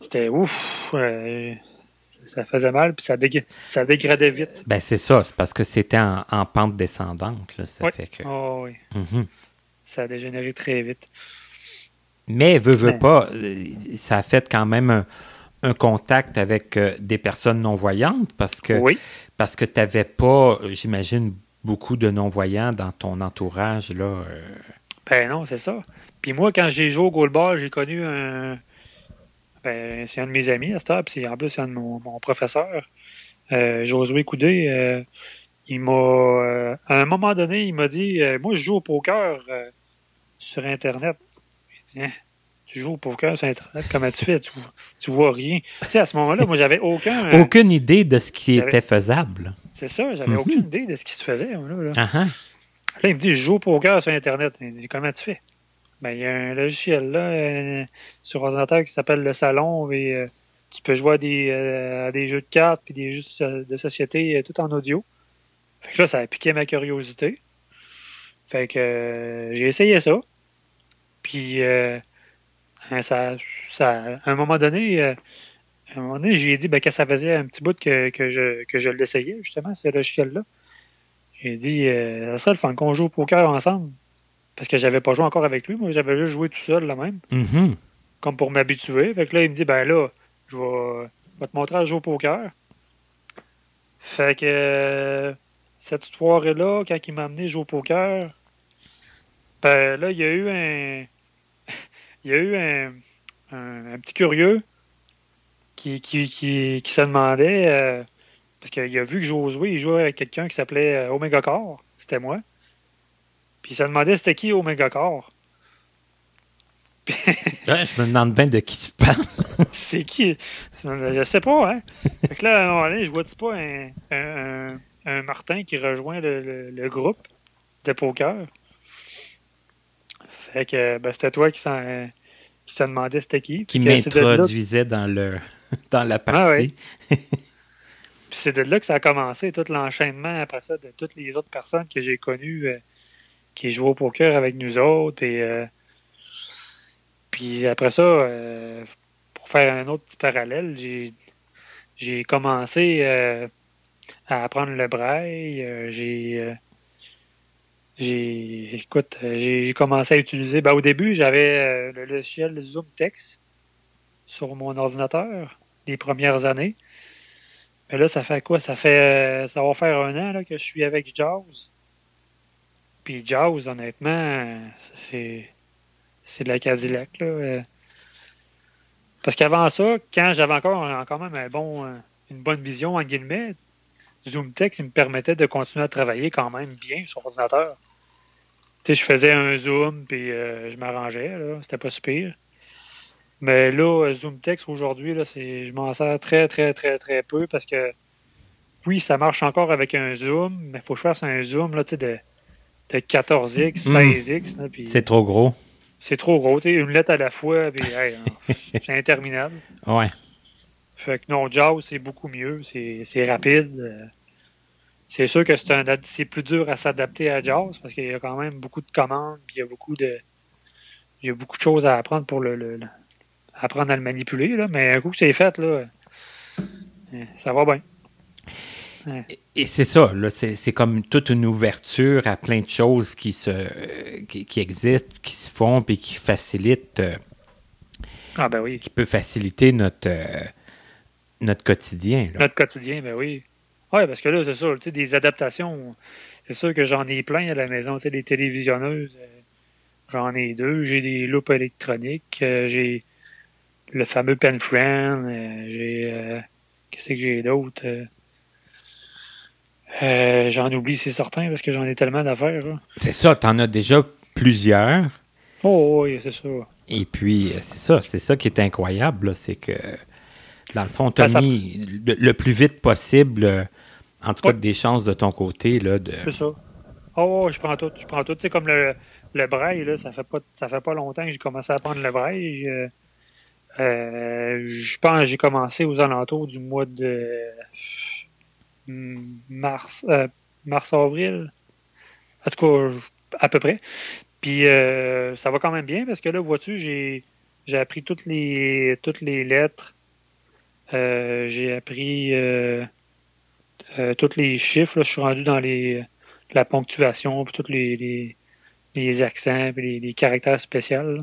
c'était ouf ça faisait mal, puis ça, ça dégradait vite. Ben c'est ça, c'est parce que c'était en, pente descendante. Là, ça fait que... Oh, oui. Mhm. Ça a dégénéré très vite. Mais, veut, veut pas, euh, ça a fait quand même un, contact avec euh, des personnes non-voyantes parce que, parce que tu n'avais pas, j'imagine, beaucoup de non-voyants dans ton entourage. Là, euh. Ben non, c'est ça. Puis moi, quand j'ai joué au goalball, j'ai connu un, ben, c'est un de mes amis à cette heure, puis en plus, c'est un de mon, professeur, euh, Josué Coudé. Euh, il m'a. Euh, à un moment donné, il m'a dit Moi, je joue au poker sur Internet. Il dit, hein, tu joues au poker sur Internet, comment tu fais? Tu, tu vois rien. Tu sais, à ce moment-là, moi, j'avais aucun. aucune idée de ce qui était faisable. C'est ça, j'avais mhm. aucune idée de ce qui se faisait. Là, là. Uh-huh. Là, il me dit Je joue au poker sur Internet. Il dit Comment tu fais? Ben, il y a un logiciel là euh, sur ordinateur qui s'appelle le Salon et euh, tu peux jouer à des, euh, jeux de cartes puis des jeux de société tout en audio. Fait que là, ça a piqué ma curiosité. Fait que j'ai essayé ça. Puis ça, ça, à un moment donné, à un moment donné, j'ai dit ben, que ça faisait un petit bout que, que je, que je l'essayais, justement, ce logiciel-là. J'ai dit ça serait le fun qu'on joue au poker ensemble. Parce que j'avais pas joué encore avec lui. Moi, j'avais juste joué tout seul, là même. Mm-hmm. Comme pour m'habituer. Fait que là, il me dit, ben là, je vais, te montrer à jouer au poker. Fait que euh, cette soirée-là, quand il m'a amené jouer au poker, ben là, il y a eu un. il y a eu un, un, petit curieux qui, qui, qui, qui se demandait. Euh, parce qu'il a vu que Josué, il jouait avec quelqu'un qui s'appelait euh, Omega Core. C'était moi. Puis il se demandait c'était qui Omega Core. je me demande bien de qui tu parles. c'est qui? Je sais pas, hein? Fait que là, à un moment donné, je vois-tu pas un, un, Martin qui rejoint le, le, groupe de poker? Fait que ben, c'était toi qui s'en qui se demandait c'était qui. Qui m'introduisait dans, le, dans la ah c'est de là que ça a commencé, tout l'enchaînement après ça de toutes les autres personnes que j'ai connues euh, qui jouaient au poker avec nous autres. Et, euh, puis après ça, euh, pour faire un autre petit parallèle, j'ai commencé à apprendre le braille. j'ai j'ai écoute, j'ai commencé à utiliser. Ben, au début, j'avais le logiciel Zoom Text sur mon ordinateur les premières années. Mais là, ça fait quoi? Ça fait ça va faire un an là, que je suis avec Jaws. Puis Jaws, honnêtement, c'est c'est de la Cadillac. Là. Parce qu'avant ça, quand j'avais encore même un bon, une bonne vision, en guillemets, ZoomText, il me permettait de continuer à travailler quand même bien sur l'ordinateur. Tu sais, je faisais un zoom, puis euh, je m'arrangeais, là. C'était pas super. Mais là, ZoomText aujourd'hui, je m'en sers très, très, très, très peu parce que oui, ça marche encore avec un zoom, mais il faut que je fasse un zoom là, de, de 14x, 16x. Hmm. c'est trop gros. C'est trop gros, une lettre à la fois, puis c'est interminable. Ouais. Fait que non, JAWS, c'est beaucoup mieux, c'est, rapide. C'est sûr que c'est, un, c'est plus dur à s'adapter à JAWS parce qu'il y a quand même beaucoup de commandes, puis il y a beaucoup de, il y a beaucoup de choses à apprendre pour le apprendre à le manipuler, là, mais un coup que c'est fait, là, euh, ça va bien. Et c'est ça, là, c'est, comme toute une ouverture à plein de choses qui, se, qui, existent, qui se font, puis qui facilitent. Euh, ah, ben oui. Qui peut faciliter notre, euh, notre quotidien. Notre quotidien, ben oui. Oui, parce que là, c'est ça, tu sais, des adaptations, c'est sûr que j'en ai plein à la maison, tu sais, des télévisionneuses, j'en ai deux, j'ai des loupes électroniques, j'ai le fameux Pen Friend. Euh, j'ai. Euh, qu'est-ce que j'ai d'autre? Euh, j'en oublie, c'est certain, parce que j'en ai tellement d'affaires. C'est ça, t'en as déjà plusieurs. Oh oui, c'est ça. Et puis, c'est ça, c'est ça qui est incroyable, c'est que, dans le fond, tu as ben, mis le, plus vite possible, en tout cas, des chances de ton côté. Là, de... C'est ça. Oh, je prends tout, je prends tout. Tu sais, comme le, le braille, là, ça fait pas ça fait pas longtemps que j'ai commencé à prendre le braille. Euh, je pense que j'ai commencé aux alentours du mois de mars, euh, mars-avril. En tout cas, à peu près. Puis euh, ça va quand même bien parce que là, vois-tu, j'ai, j'ai appris toutes les, toutes les lettres. j'ai appris tous les chiffres. je suis rendu dans les, la ponctuation, puis tous les, les, accents, puis les, caractères spéciaux.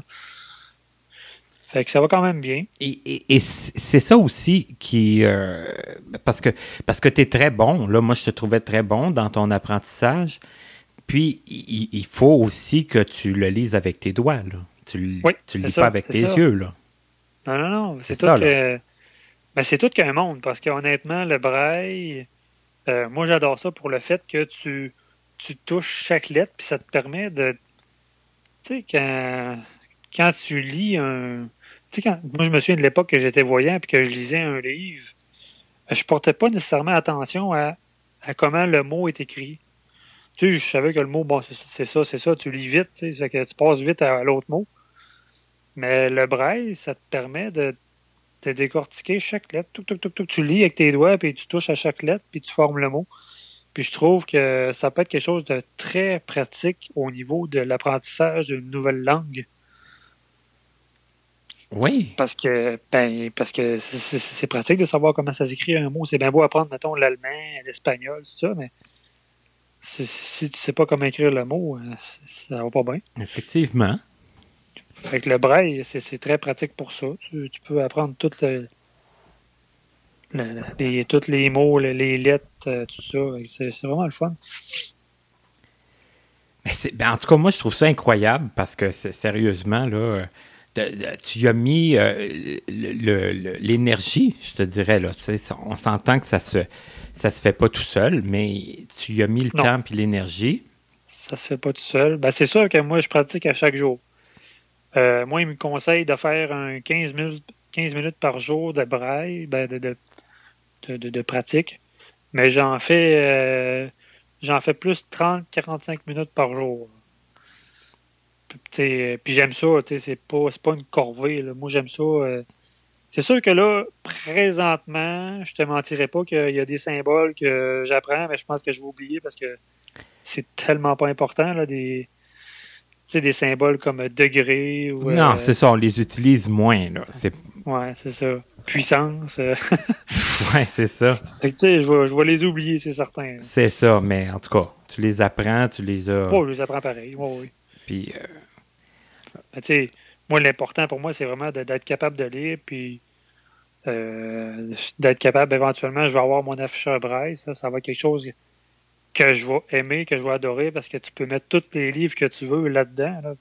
Fait que ça va quand même bien. Et, c'est ça aussi qui. Euh, parce que, parce que tu es très bon. Là, moi, je te trouvais très bon dans ton apprentissage. Puis, il, faut aussi que tu le lises avec tes doigts. Là. Tu ne lis pas avec tes yeux. Là. Non, non, non. C'est ça. Que, ben, c'est tout qu'un monde. Parce qu'honnêtement, le braille, euh, moi, j'adore ça pour le fait que tu, tu touches chaque lettre. Puis ça te permet de. Tu sais, quand, quand tu lis un moi, je me souviens de l'époque que j'étais voyant et que je lisais un livre, je portais pas nécessairement attention à, comment le mot est écrit. Tu sais, je savais que le mot, bon, c'est ça, c'est ça, tu lis vite, tu sais, que tu passes vite à, l'autre mot. Mais le braille, ça te permet de, décortiquer chaque lettre. tu lis avec tes doigts, puis tu touches à chaque lettre, puis tu formes le mot. Puis je trouve que ça peut être quelque chose de très pratique au niveau de l'apprentissage d'une nouvelle langue. Oui. Parce que ben, parce que c'est pratique de savoir comment ça s'écrit un mot. C'est bien beau apprendre, mettons, l'allemand, l'espagnol, tout ça, mais si, tu sais pas comment écrire le mot, euh, ça va pas bien. Effectivement. Avec le braille, c'est très pratique pour ça. Tu, peux apprendre toutes les, tous les mots, les, lettres, euh, tout ça. C'est vraiment le fun. Ben, en tout cas, moi, je trouve ça incroyable parce que sérieusement, là tu as mis euh, l'énergie, je te dirais. Là. On s'entend que ça se, ça se fait pas tout seul, mais tu y as mis le temps et l'énergie. Ça se fait pas tout seul. Ben, c'est sûr que moi, je pratique à chaque jour. Euh, moi, il me conseille de faire un 15 minutes, 15 minutes par jour de braille, ben, de, de, pratique. Mais j'en fais, euh, j'en fais plus 30-45 minutes par jour. Puis j'aime ça, c'est pas, pas une corvée. Moi, j'aime ça. Euh, c'est sûr que là, présentement, je te mentirais pas qu'il y a des symboles que j'apprends, mais je pense que je vais oublier parce que c'est tellement pas important, là, des, des symboles comme degré. Ou, non, euh, c'est ça, on les utilise moins. Là. Ouais, c'est ça. Puissance. Euh. ouais, c'est ça. je vais, je vais les oublier, c'est certain. C'est ça, mais en tout cas, tu les apprends, tu les as. Oh, je les apprends pareil. oui. Puis. Euh... moi, l'important pour moi, c'est vraiment d'être capable de lire, puis euh, d'être capable, éventuellement, je vais avoir mon afficheur braille. Ça, ça va être quelque chose que je vais aimer, que je vais adorer, parce que tu peux mettre tous les livres que tu veux là-dedans. Là,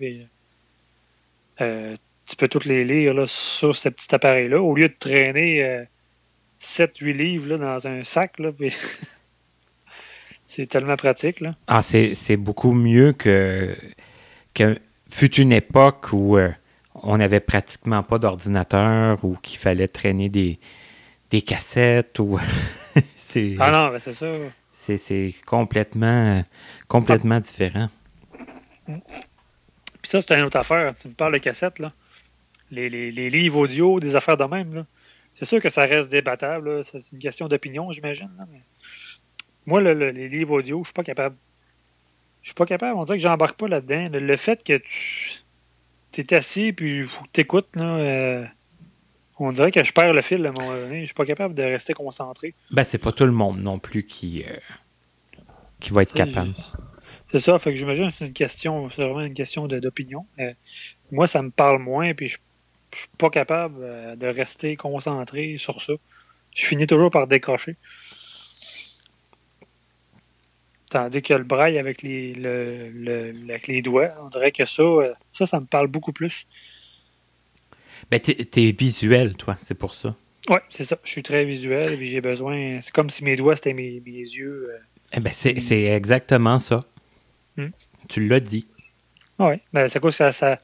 euh, tu peux tous les lire là, sur ce petit appareil-là, au lieu de traîner 7-8 euh, livres là, dans un sac. Là, c'est tellement pratique. Là. Ah, c'est beaucoup mieux que, que fut une époque où on n'avait pratiquement pas d'ordinateur ou qu'il fallait traîner des, des cassettes ou c'est ah non c'est ça. c'est complètement complètement différent. Puis ça c'est une autre affaire. Tu me parles de cassettes là. Les, livres audio des affaires de même c'est sûr que ça reste débattable c'est une question d'opinion j'imagine moi les livres audio je suis pas capable je suis pas capable on dirait que j'embarque pas là-dedans le fait que tu t'es assis, puis faut que t'écoutes, là. Euh, on dirait que je perds le fil à un moment donné. Je suis pas capable de rester concentré. Ben, c'est pas tout le monde non plus qui, euh, qui va être capable. C'est ça, fait que j'imagine que c'est une question, c'est vraiment une question d'opinion. Euh, moi, ça me parle moins, puis je, je suis pas capable de rester concentré sur ça. Je finis toujours par décrocher. Tandis que le braille avec les, le, avec les doigts, on dirait que ça, euh, ça, ça me parle beaucoup plus. Ben, t'es es visuel, toi, c'est pour ça. Oui, c'est ça. Je suis très visuel et j'ai besoin. C'est comme si mes doigts, c'était mes, yeux. Euh, eh ben, c'est exactement ça. Hmm. Tu l'as dit. Oui, ben, c'est quoi ça, ça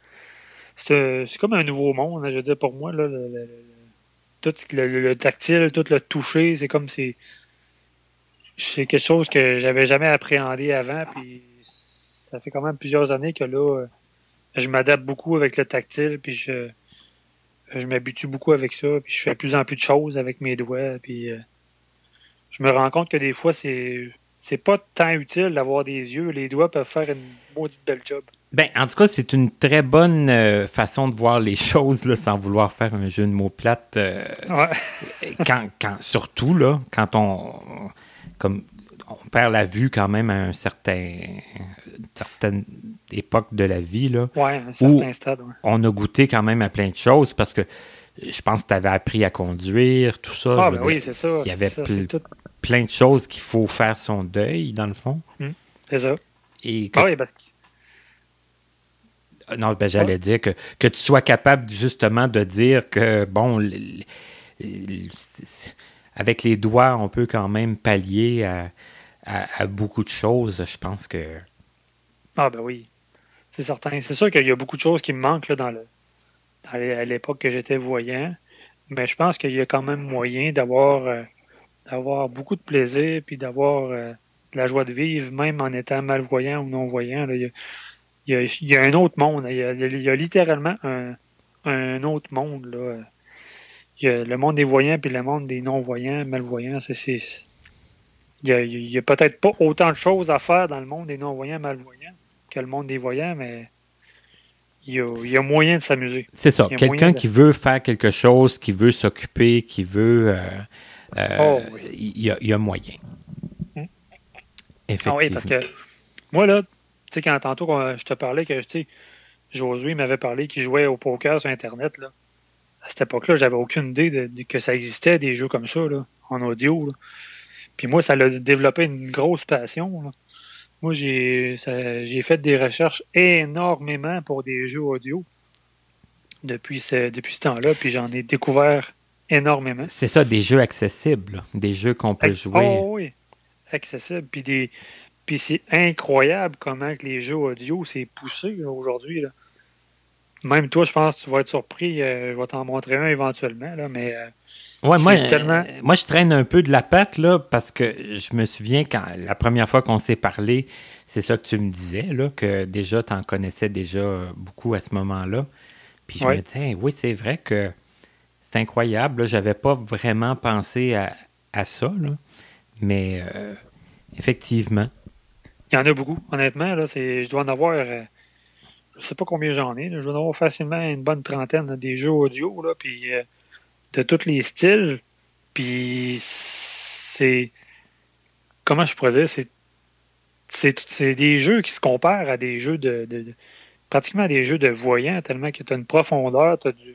c'est comme un nouveau monde, hein, je veux dire, pour moi. Là, tout le, tactile, tout le toucher, c'est comme si c'est quelque chose que j'avais jamais appréhendé avant, puis ça fait quand même plusieurs années que là, euh, je m'adapte beaucoup avec le tactile, puis je, je m'habitue beaucoup avec ça, puis je fais de plus en plus de choses avec mes doigts, puis euh, je me rends compte que des fois, c'est c'est pas tant utile d'avoir des yeux. Les doigts peuvent faire une maudite belle job. Ben, en tout cas, c'est une très bonne euh, façon de voir les choses, là, sans vouloir faire un jeu de mots plate. quand, quand, surtout, là, quand on comme on perd la vue quand même à un certain, une certaine époque de la vie. Là, un certain stade. On a goûté quand même à plein de choses parce que je pense que tu avais appris à conduire, tout ça. Ah, ben oui, c'est ça. Il y avait plein de choses qu'il faut faire son deuil, dans le fond. Hum, c'est ça. Et ah oui, parce que non, ben, j'allais dire que, que tu sois capable justement de dire que, bon, avec les doigts, on peut quand même pallier à, beaucoup de choses. Je pense que. Ah, ben oui. C'est certain. C'est sûr qu'il y a beaucoup de choses qui me manquent là, dans le, à l'époque que j'étais voyant. Mais je pense qu'il y a quand même moyen d'avoir euh, d'avoir beaucoup de plaisir puis d'avoir euh, de la joie de vivre, même en étant malvoyant ou non-voyant. Il, y a, un autre monde. Il y a, littéralement un, un, autre monde. Là il y a le monde des voyants puis le monde des non-voyants, malvoyants. C'est, il y a, peut-être pas autant de choses à faire dans le monde des non-voyants, malvoyants que le monde des voyants, mais il y a, moyen de s'amuser. C'est ça. Quelqu'un qui veut faire quelque chose, qui veut s'occuper, qui veut. Euh, euh, oh, il, y a, moyen. Effectivement. Ah oui, parce que moi, là, sais, quand tantôt je te parlais que, Josué m'avait parlé qu'il jouait au poker sur Internet, là à cette époque-là, j'avais aucune idée de, que ça existait des jeux comme ça, en audio. Puis moi, ça a développé une grosse passion. Moi, j'ai fait des recherches énormément pour des jeux audio depuis ce, depuis ce temps-là, puis j'en ai découvert énormément. C'est ça, des jeux accessibles, des jeux qu'on peut jouer. Oh oui, accessibles. Puis, des, puis c'est incroyable comment que les jeux audio s'est poussé aujourd'hui. Même toi, je pense que tu vas être surpris. Euh, je vais t'en montrer un éventuellement, là, mais euh, Ouais, moi, moi, je traîne un peu de la patte, là, parce que je me souviens quand la première fois qu'on s'est parlé, c'est ça que tu me disais, là, que déjà, tu en connaissais déjà beaucoup à ce moment-là. Puis je me disais, oui, c'est vrai que c'est incroyable. J'avais pas vraiment pensé à, à ça, là. mais euh, effectivement. Il y en a beaucoup, honnêtement. Là, je dois en avoir, euh, je sais pas combien j'en ai. je dois en avoir facilement une bonne trentaine des jeux audio, là, puis euh, de tous les styles. Puis c'est. Comment je pourrais dire? C'est des jeux qui se comparent à des jeux de, pratiquement à des jeux de voyants, tellement que tu as une profondeur, tu as du,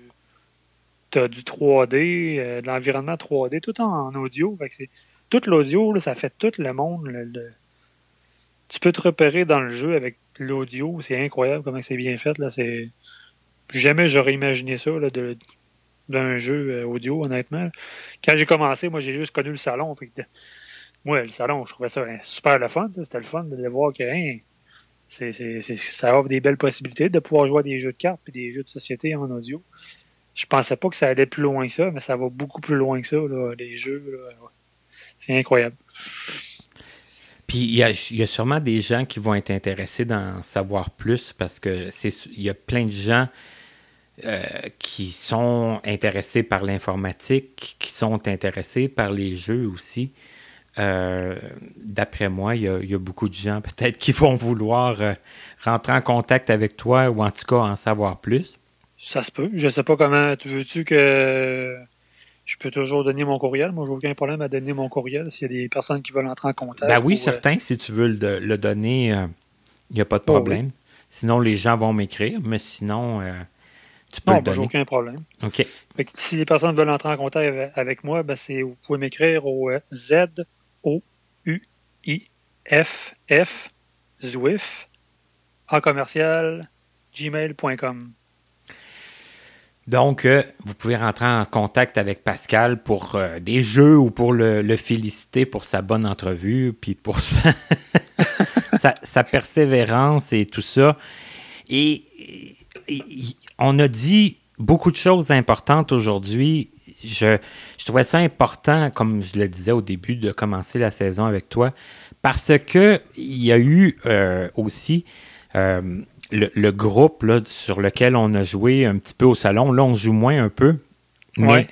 du 3D, euh, de l'environnement 3D, tout en, audio. tout l'audio, ça fait tout le monde. Tu peux te repérer dans le jeu avec l'audio. C'est incroyable comment c'est bien fait. Là. C'est... Jamais j'aurais imaginé ça d'un jeu euh, audio, honnêtement. Quand j'ai commencé, moi, j'ai juste connu le salon. moi, le salon, je trouvais ça super le fun. C'était le fun de voir que hein, ça offre des belles possibilités de pouvoir jouer à des jeux de cartes et des jeux de société en audio. Je pensais pas que ça allait plus loin que ça, mais ça va beaucoup plus loin que ça, les jeux. C'est incroyable. Puis il y, a, sûrement des gens qui vont être intéressés d'en savoir plus parce que c'est il y a plein de gens euh, qui sont intéressés par l'informatique, qui sont intéressés par les jeux aussi. Euh, d'après moi, il y, a, beaucoup de gens peut-être qui vont vouloir euh, rentrer en contact avec toi ou en tout cas en savoir plus. Ça se peut. Je sais pas comment. Tu veux-tu que je peux toujours donner mon courriel? Moi, j'ai aucun problème à donner mon courriel s'il y a des personnes qui veulent entrer en contact. Ben oui, euh, certain. Si tu veux le, donner, il n'y a pas de oh, problème. Sinon, les gens vont m'écrire, mais sinon, tu peux le ben, donner. j'ai aucun problème. OK. si les personnes veulent entrer en contact avec moi, ben vous pouvez m'écrire au Z o-U-I-F-F, Zwiff, en commercial, gmail.com. Donc, euh, vous pouvez rentrer en contact avec Pascal pour euh, des jeux ou pour le, féliciter pour sa bonne entrevue, puis pour sa, persévérance et tout ça. et, on a dit beaucoup de choses importantes aujourd'hui je, trouvais ça important, comme je le disais au début, de commencer la saison avec toi, parce que il y a eu euh, aussi euh, le, groupe là, sur lequel on a joué un petit peu au salon. Là, on joue moins un peu. Mais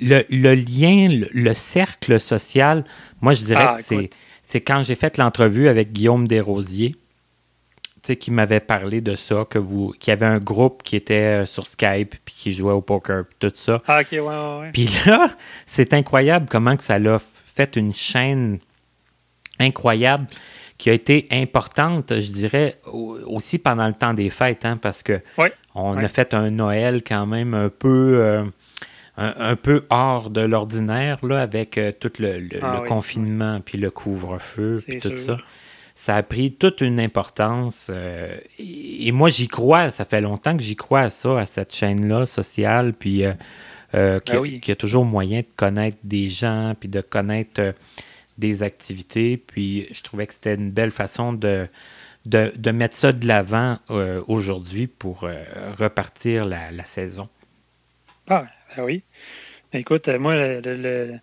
le, lien, le, cercle social, moi, je dirais ah, que c'est quand j'ai fait l'entrevue avec Guillaume Desrosiers qui m'avait parlé de ça, que vous, qu'il y avait un groupe qui était euh, sur Skype puis qui jouait au poker, tout ça. Ah, ok, ouais, ouais. Puis là, c'est incroyable comment que ça l'a fait une chaîne incroyable qui a été importante, je dirais, aussi pendant le temps des fêtes, hein, parce que on a fait un Noël quand même un peu. Euh, un, peu hors de l'ordinaire, là, avec euh, tout le, ah confinement, puis le couvre-feu, puis tout ça ça a pris toute une importance. Euh, et, moi, j'y crois. Ça fait longtemps que j'y crois à ça, à cette chaîne-là sociale, puis euh, ben qu'il y, a toujours moyen de connaître des gens, puis de connaître euh, des activités. Puis je trouvais que c'était une belle façon de, de, mettre ça de l'avant aujourd'hui pour repartir la, saison. Ah, ben oui. Écoute, moi, le,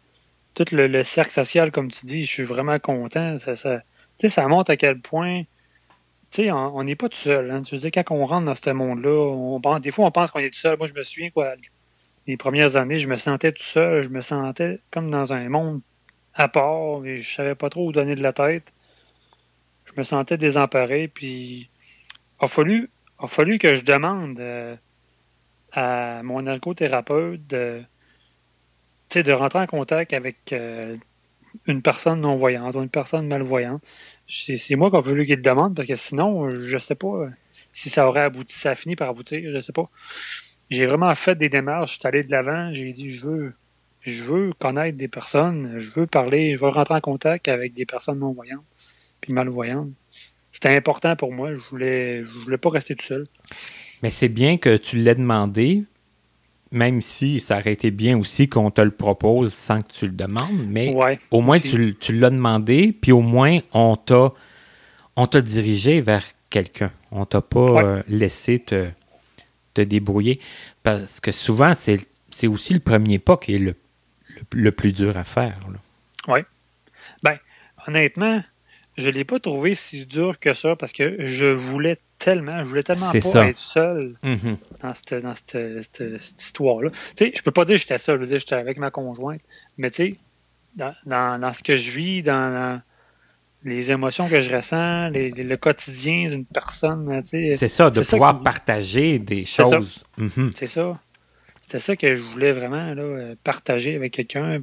tout le, cercle social, comme tu dis, je suis vraiment content. Ça, ça, montre à quel point, tu sais, on n'est pas tout seul. Hein. Tu veux dire, quand on rentre dans ce monde-là, des fois, on pense qu'on est tout seul. Moi, je me souviens, quoi, les premières années, je me sentais tout seul. Je me sentais comme dans un monde à part, et je savais pas trop où donner de la tête. Je me sentais désemparé, puis il a fallu, a fallu que je demande euh, à mon alcothérapeute de, de rentrer en contact avec euh, une personne non-voyante ou une personne malvoyante c'est moi qui a voulu qu'il demande parce que sinon, je sais pas si ça aurait abouti, ça a fini par aboutir, je sais pas. J'ai vraiment fait des démarches, je suis allé de l'avant, j'ai dit je veux je veux connaître des personnes, je veux parler, je veux rentrer en contact avec des personnes non-voyantes puis malvoyantes. C'était important pour moi, je voulais je voulais pas rester tout seul. Mais c'est bien que tu l'aies demandé même si ça aurait été bien aussi qu'on te le propose sans que tu le demandes, mais au moins tu, l'as demandé, puis au moins on t'a on t'a dirigé vers quelqu'un. On t'a pas euh, laissé te, te débrouiller. Parce que souvent, c'est c'est aussi le premier pas qui est le, le, plus dur à faire. Oui. Ben, honnêtement, je ne l'ai pas trouvé si dur que ça parce que je voulais tellement, je voulais tellement pas être seul mm-hmm. dans, cette, dans cette, histoire-là. Tu sais, je peux pas dire que j'étais seul, je veux dire j'étais avec ma conjointe, mais tu sais, dans, dans, ce que je vis, dans, les émotions que je ressens, le quotidien d'une personne. C'est ça, de pouvoir partager des choses. Mm-hmm. C'est ça. C'était ça que je voulais vraiment là, euh, partager avec quelqu'un.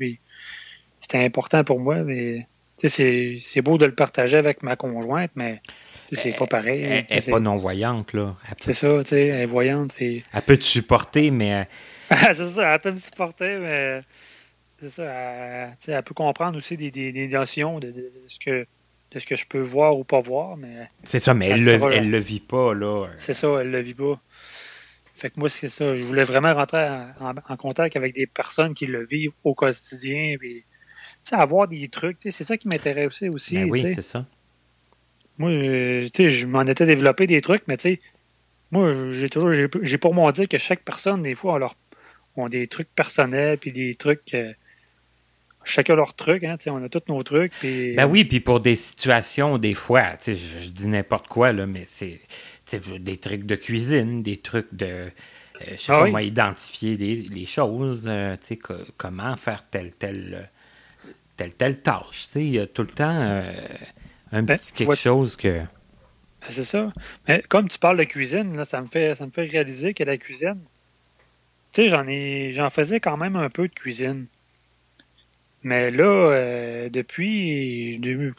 C'était important pour moi, mais c'est beau de le partager avec ma conjointe, mais c'est pas pareil. Elle n'est pas non-voyante, là. C'est ça, tu sais, elle est voyante. Elle peut te supporter, mais... Euh, c'est ça, elle peut me supporter, mais... C'est ça, elle, peut comprendre aussi des, des, notions de, ce que de ce que je peux voir ou pas voir, mais... C'est ça, mais elle, le, elle le vit pas, là. C'est ça, elle le vit pas. Fait que moi, c'est ça. Je voulais vraiment rentrer en, contact avec des personnes qui le vivent au quotidien, puis avoir des trucs, c'est ça qui m'intéressait aussi. Ben oui, c'est ça. Moi, je m'en étais développé des trucs, mais tu sais, moi, j'ai toujours, j'ai pour moi dire que chaque personne, des fois, leur, ont des trucs personnels, puis des trucs, euh, chacun leur truc, hein, on a tous nos trucs. Puis, ben oui, puis pour des situations, des fois, je, je dis n'importe quoi, là, mais c'est des trucs de cuisine, des trucs de. Euh, je sais ah pas comment identifier les, choses, euh, comment faire telle, telle, telle, telle tâche. Il y a tout le temps euh, un ben, petit quelque chose que. Ben, c'est ça. Mais comme tu parles de cuisine, là, ça me fait ça me fait réaliser que la cuisine, tu sais, j'en ai j'en faisais quand même un peu de cuisine. Mais là, depuis, depuis,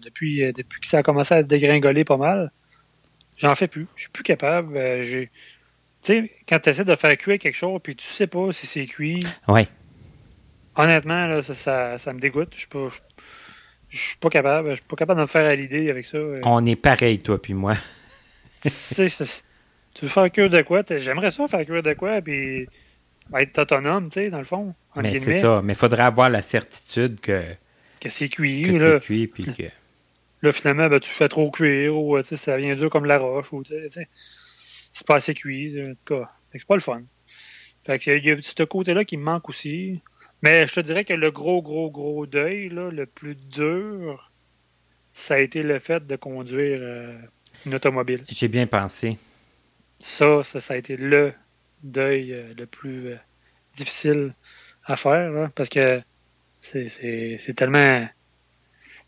depuis, depuis que ça a commencé à dégringoler pas mal, J'en fais plus. Je suis plus capable. Euh, tu sais, quand tu essaies de faire cuire quelque chose puis tu sais pas si c'est cuit. Ouais. Honnêtement, là, ça, ça, me dégoûte. Je suis pas. Je suis pas capable. Je suis pas capable de me faire à l'idée avec ça. Euh. On est pareil, toi puis moi. tu veux faire cuire de quoi? J'aimerais ça faire cuire de quoi, puis être autonome, tu sais, dans le fond. Mais c'est ça. Mais il faudrait avoir la certitude que. Que c'est cuit. Que c'est cuit, puis que. Là, finalement, ben, tu fais trop cuire ou ça vient dur comme la roche ou c'est pas assez cuit. En tout cas, c'est pas le fun. Fait que, il y a ce côté-là qui me manque aussi. Mais je te dirais que le gros, gros, gros deuil, là, le plus dur, ça a été le fait de conduire euh, une automobile. J'ai bien pensé. Ça, ça, ça, a été le deuil euh, le plus euh, difficile à faire, parce que c'est tellement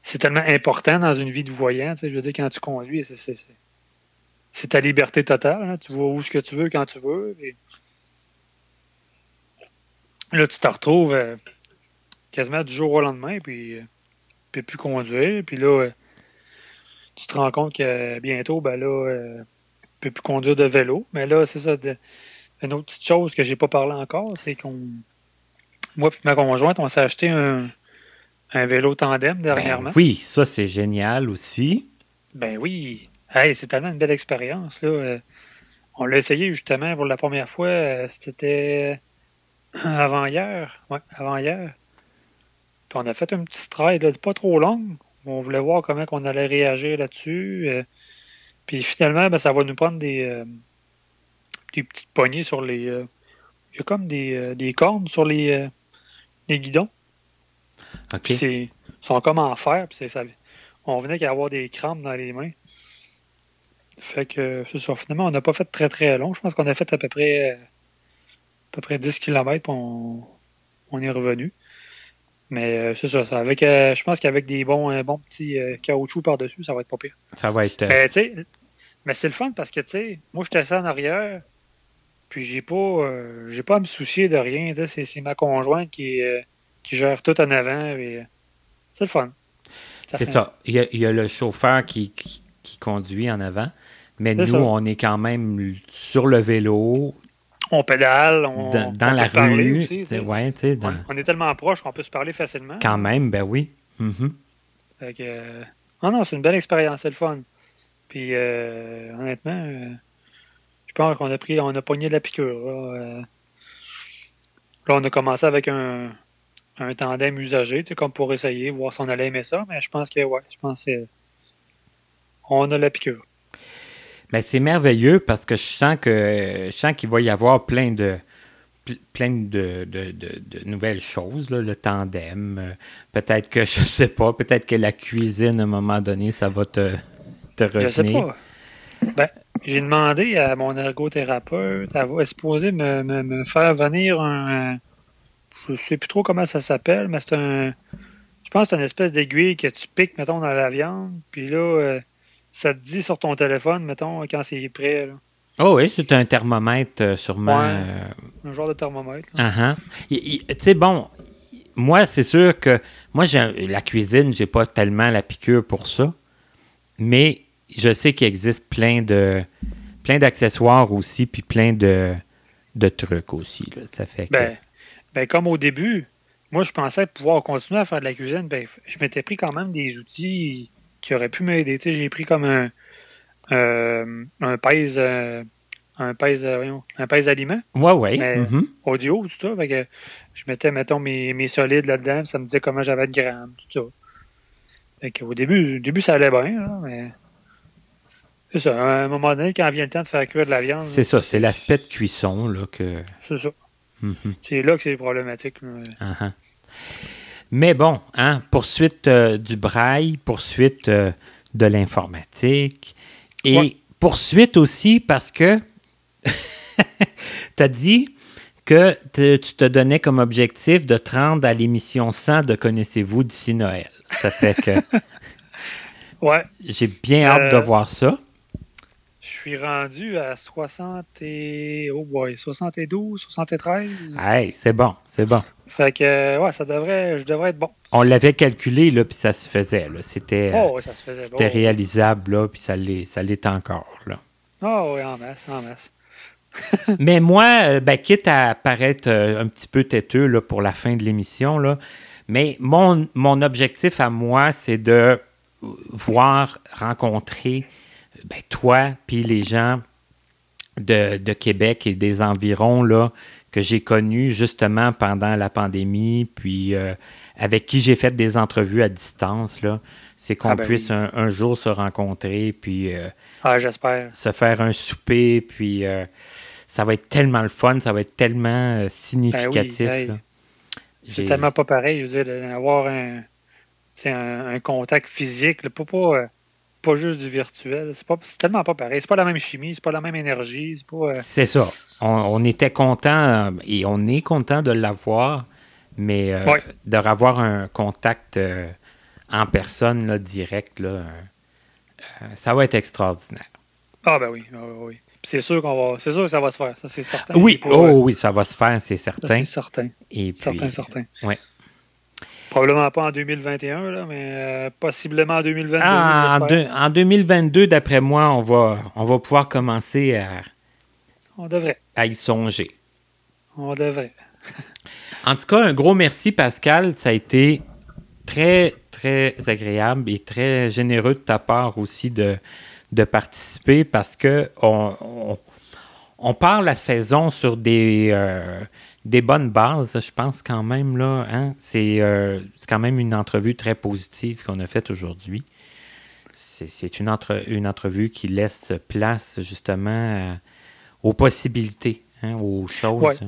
c'est tellement important dans une vie de voyant. Je veux dire, quand tu conduis, c'est ta liberté totale. Hein. Tu vois où ce que tu veux quand tu veux. Là, tu te retrouves euh, quasiment du jour au lendemain, puis euh, tu peux plus conduire. Puis là, euh, tu te rends compte que bientôt, ben là, tu peux plus conduire de vélo. Mais là, c'est ça. une autre petite chose que j'ai pas parlé encore, c'est qu'on. Moi et ma conjointe, on s'est acheté un, un vélo tandem dernièrement. Ben oui, ça c'est génial aussi. Ben oui. Hey, c'est tellement une belle expérience. Là. Euh, on l'a essayé justement pour la première fois. Euh, c'était avant-hier. Ouais, avant-hier. Puis on a fait un petit trail pas trop long. On voulait voir comment on allait réagir là-dessus. Euh. puis finalement, ben, ça va nous prendre des, des petites poignées sur les. Il y a comme des, des cornes sur les, les guidons. Ils sont comme en fer. ça, on venait qu'à avoir des crampes dans les mains. Fait que c'est ça. Finalement, on n'a pas fait très très long. Je pense qu'on a fait à peu près à peu près 10 km on, on est revenu. Mais euh, c'est ça, Avec, euh, je pense qu'avec des bons, un bon petits euh, caoutchouc par-dessus, ça va être pas pire. Ça va être. Mais, c'est le fun parce que tu sais, moi j'étais assis en arrière, puis j'ai pas j'ai pas à me soucier de rien. C'est ma conjointe qui est qui gère tout en avant. C'est le fun. C'est ça. Il y, a, le chauffeur qui, qui, conduit en avant, mais nous, on est quand même sur le vélo. On pédale, on, dans, la rue. Aussi, On est tellement proche qu'on peut se parler facilement. Quand même, ben oui. Mm non, c'est une belle expérience, c'est le fun. Puis euh, honnêtement, euh, je pense qu'on a pris, on a pogné de la piqûre. là, on a commencé avec un, un tandem usagé, comme pour essayer, voir si on allait aimer ça. Mais je pense que, ouais, je pense que on a la piqûre. Mais c'est merveilleux parce que je sens que je sens qu'il va y avoir plein de plein de, nouvelles choses, le tandem. Peut-être que, je sais pas, peut-être que la cuisine, à un moment donné, ça va te, te revenir. Je sais pas. Ben, j'ai demandé à mon ergothérapeute, elle va supposer me, me, faire venir un, Je sais plus trop comment ça s'appelle, mais c'est un. Je pense que c'est une espèce d'aiguille que tu piques, mettons, dans la viande. Puis là, euh, ça te dit sur ton téléphone, mettons, quand c'est prêt. Oh oui, c'est un thermomètre, euh, sûrement. Euh, un genre de thermomètre. Uh Tu sais, bon, moi, c'est sûr que moi, j'ai la cuisine, j'ai pas tellement la piqûre pour ça. Mais je sais qu'il existe plein de plein d'accessoires aussi, puis plein de, de trucs aussi. Ça fait que... Ben, ben, comme au début, moi, je pensais pouvoir continuer à faire de la cuisine. Ben, je m'étais pris quand même des outils qui auraient pu m'aider. J'ai pris comme un, euh, un pèse. Euh, un pèse, un pèse aliment. Ouais, ouais. Mm-hmm. Audio, tout ça. que je mettais, mettons, mes, mes solides là-dedans, ça me disait comment j'avais de grammes, tout ça. Fait au début, au début, ça allait bien, mais c'est ça. À un moment donné, quand vient le temps de faire cuire de la viande. C'est ça, c'est l'aspect de cuisson là, que. C'est ça. Mhm. C'est là que c'est problématique. Uh-huh. Mais bon, hein, poursuite euh, du braille, poursuite euh, de l'informatique et poursuite aussi parce que tu as dit que tu te donnais comme objectif de te rendre à l'émission 100 de Connaissez-vous d'ici Noël. Ça fait que. ouais. J'ai bien hâte de euh, voir ça suis rendu à 60 et... oh boy, 72, 73. Hey, c'est bon, c'est bon. Fait que, ouais, ça devrait, je devrais être bon. On l'avait calculé, là, puis ça se faisait, là. C'était, oh, c'était réalisable, là, puis ça l'est, ça l'est encore, là. Oh oui, en masse, en masse. Mais moi, euh, ben, quitte à paraître euh, un petit peu têteux, là, pour la fin de l'émission, là, mais mon, mon objectif à moi, c'est de voir, rencontrer ben, toi, puis les gens de, Québec et des environs là, que j'ai connus justement pendant la pandémie, puis euh, avec qui j'ai fait des entrevues à distance, là, c'est qu'on ah, ben puisse un, jour se rencontrer, puis euh, ah, j'espère. se faire un souper, puis euh, ça va être tellement le fun, ça va être tellement significatif. Ben c'est tellement pas pareil, je veux dire, d'avoir un, un, contact physique, pas, pas pas juste du virtuel. C'est, pas, tellement pas pareil. C'est pas la même chimie, c'est pas la même énergie. C'est, pas, euh, c'est ça. On, était content euh, et on est content de l'avoir, mais euh, de d'avoir un contact en personne là, direct, là, ça va être extraordinaire. Ah ben oui, oui. C'est sûr qu'on va. C'est sûr que ça va se faire, ça c'est certain. Oui, oh, oui, ça va se faire, c'est certain. c'est certain. Et puis, certain, certain. Probablement pas en 2021, là, mais euh, possiblement en 2022. Ah, en, 2022, d'après moi, on va, on va pouvoir commencer à, on devrait. à y songer. On devrait. en tout cas, un gros merci, Pascal. Ça a été très, très agréable et très généreux de ta part aussi de, de participer parce que on, on, part la saison sur des, euh, des bonnes bases, je pense quand même. là. Hein? Euh, c'est quand même une entrevue très positive qu'on a faite aujourd'hui. C'est une, entre, une entrevue qui laisse place justement aux possibilités, hein, aux choses.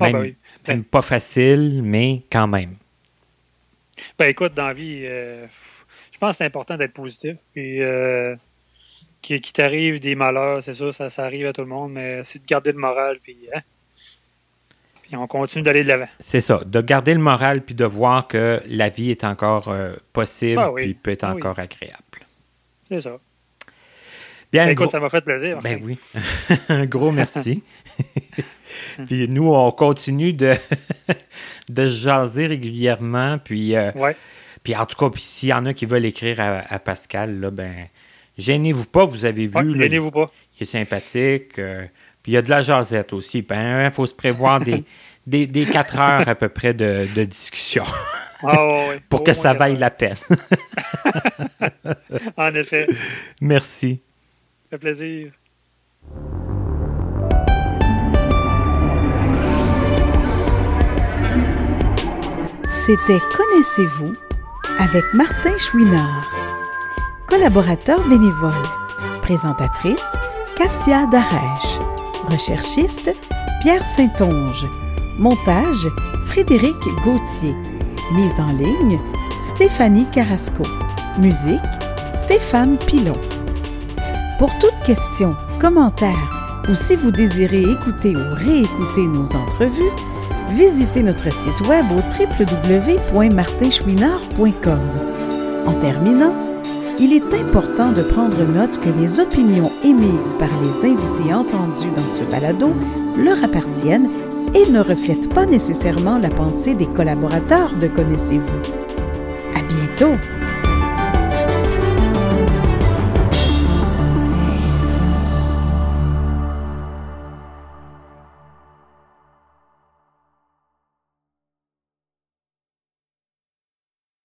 Ah, ben même, pas facile, mais quand même. Ben écoute, dans la vie, euh, je pense que c'est important d'être positif. Puis euh, qu'il t'arrive des malheurs, c'est sûr, ça, ça arrive à tout le monde, mais c'est de garder le moral. Puis, hein, on continue d'aller de l'avant. C'est ça, de garder le moral puis de voir que la vie est encore euh, possible ah puis peut être encore agréable. C'est ça. Bien, ben, écoute, ça m'a fait plaisir. Ben oui. un gros merci. puis nous, on continue de, de jaser régulièrement. Puis, euh, puis en tout cas, s'il y en a qui veulent écrire à, Pascal, là, ben, gênez-vous pas, vous avez vu. gênez-vous pas. Il est sympathique. Euh, puis il y a de la jasette aussi. Il ben, faut se prévoir des, des, des, quatre heures à peu près de, de discussion. Ah, pour que ça vaille la peine. en effet. Merci. Ça fait plaisir. C'était Connaissez-vous avec Martin Chouinard, collaborateur bénévole, présentatrice Katia Darèche recherchiste Pierre Saint-Onge. Montage, Frédéric Gauthier. Mise en ligne, Stéphanie Carrasco. Musique, Stéphane Pilon. Pour toute question, commentaire ou si vous désirez écouter ou réécouter nos entrevues, visitez notre site web au www.martinchouinard.com. En terminant, il est important de prendre note que les opinions émises par les invités entendus dans ce balado leur appartiennent et ne reflètent pas nécessairement la pensée des collaborateurs de Connaissez-vous. À bientôt!